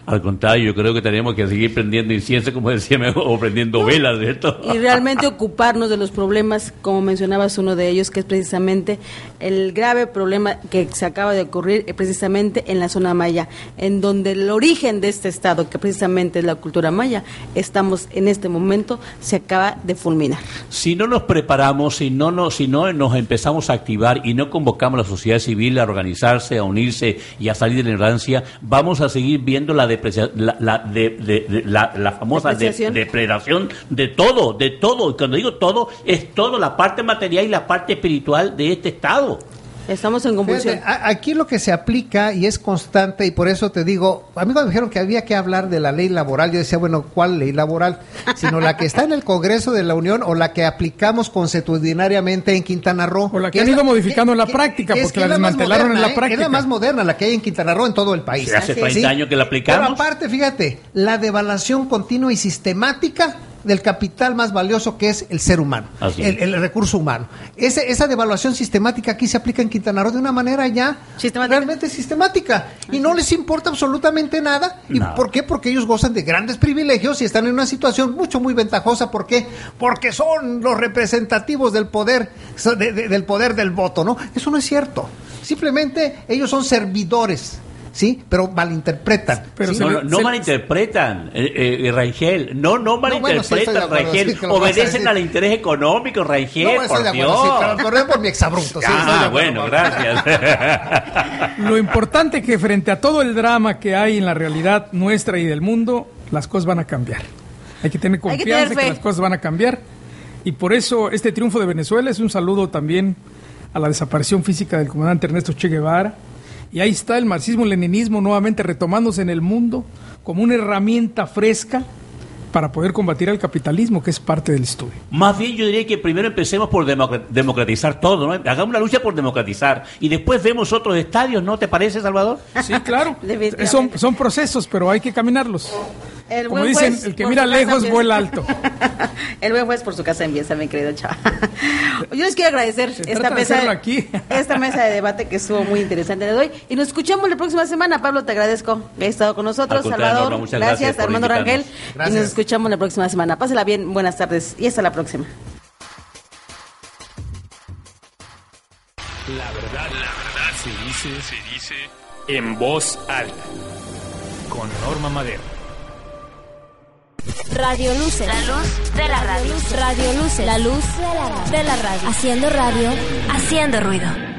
Al contrario, yo creo que tenemos que seguir prendiendo incienso, como decía, o prendiendo velas, ¿cierto? y realmente ocuparnos de los problemas, como mencionabas uno de ellos, que es precisamente el grave problema que se acaba de ocurrir eh, precisamente en la zona maya, en donde el origen de este estado, que precisamente es la cultura maya, estamos en este momento, se acaba de fulminar. Si no nos preparamos, si no, nos, si no nos empezamos a activar y no convocamos a la sociedad civil a organizarse, a unirse y a salir de la ignorancia, vamos a seguir viendo la deprecia- la, la, de- de- de- la, la famosa depredación de todo, de todo. Y cuando digo todo, es todo, la parte material y la parte espiritual de este Estado. Estamos en convulsión. Fíjate, aquí lo que se aplica y es constante, y por eso te digo, a mí cuando me dijeron que había que hablar de la ley laboral, yo decía, bueno, ¿cuál ley laboral? Sino la que está en el Congreso de la Unión o la que aplicamos consuetudinariamente en Quintana Roo. O la que han ido modificando en la práctica, porque que la desmantelaron en la ¿eh? práctica. Es la más moderna, la que hay en Quintana Roo en todo el país. Sí, hace Así es. 30 años que la aplicamos. Pero aparte, fíjate, la devaluación continua y sistemática del capital más valioso que es el ser humano, el, el recurso humano. Ese- esa devaluación sistemática aquí se aplica en Quintana Roo de una manera ya Sistemática. realmente sistemática y no les importa absolutamente nada. ¿Y Nada. por qué? Porque ellos gozan de grandes privilegios y están en una situación mucho muy ventajosa. ¿Por qué? Porque son los representativos del poder, so- de- de- del poder del voto, ¿no? Eso no es cierto. Simplemente ellos son servidores, ¿sí? Pero malinterpretan. Pero ¿sí? se No, no, no se- malinterpretan, eh, eh, Rangel. No, no bueno, sí, malinterpretan, Rangel. que vas a Obedecen al interés económico, Rangel, No, por de acuerdo, Dios. sí, pero perdón por mi exabrupto. ah, bueno, gracias. Lo importante es que frente a todo el drama que hay en la realidad nuestra y del mundo, las cosas van a cambiar. Hay que tener que confianza tener que fe. las cosas van a cambiar. Y por eso este triunfo de Venezuela es un saludo también a la desaparición física del comandante Ernesto Che Guevara. Y ahí está el marxismo-leninismo nuevamente retomándose en el mundo como una herramienta fresca para poder combatir al capitalismo, que es parte del estudio. Más bien yo diría que primero empecemos por democra- democratizar todo, ¿no? Hagamos una lucha por democratizar y después vemos otros estadios, ¿no te parece, Salvador? Sí, claro. Son, son procesos, pero hay que caminarlos. El Como buen dicen, juez el que por mira su casa lejos empieza. vuela alto. el buen juez por su casa empieza, mi querido chava. Yo les quiero agradecer Se esta de mesa, hacerlo aquí. esta mesa de debate que estuvo muy interesante de hoy. Y nos escuchamos la próxima semana. Pablo, te agradezco que hayas estado con nosotros. Salvador, Norma, muchas gracias. gracias Armando Rangel. Y nos escuchamos la próxima semana. Pásela bien, buenas tardes y hasta la próxima. La verdad, la verdad se dice, se dice en voz alta. Con Norma Madero. Radio Luces. La luz de la radio. Radio Luces. La luz de la radio. Haciendo radio, haciendo ruido.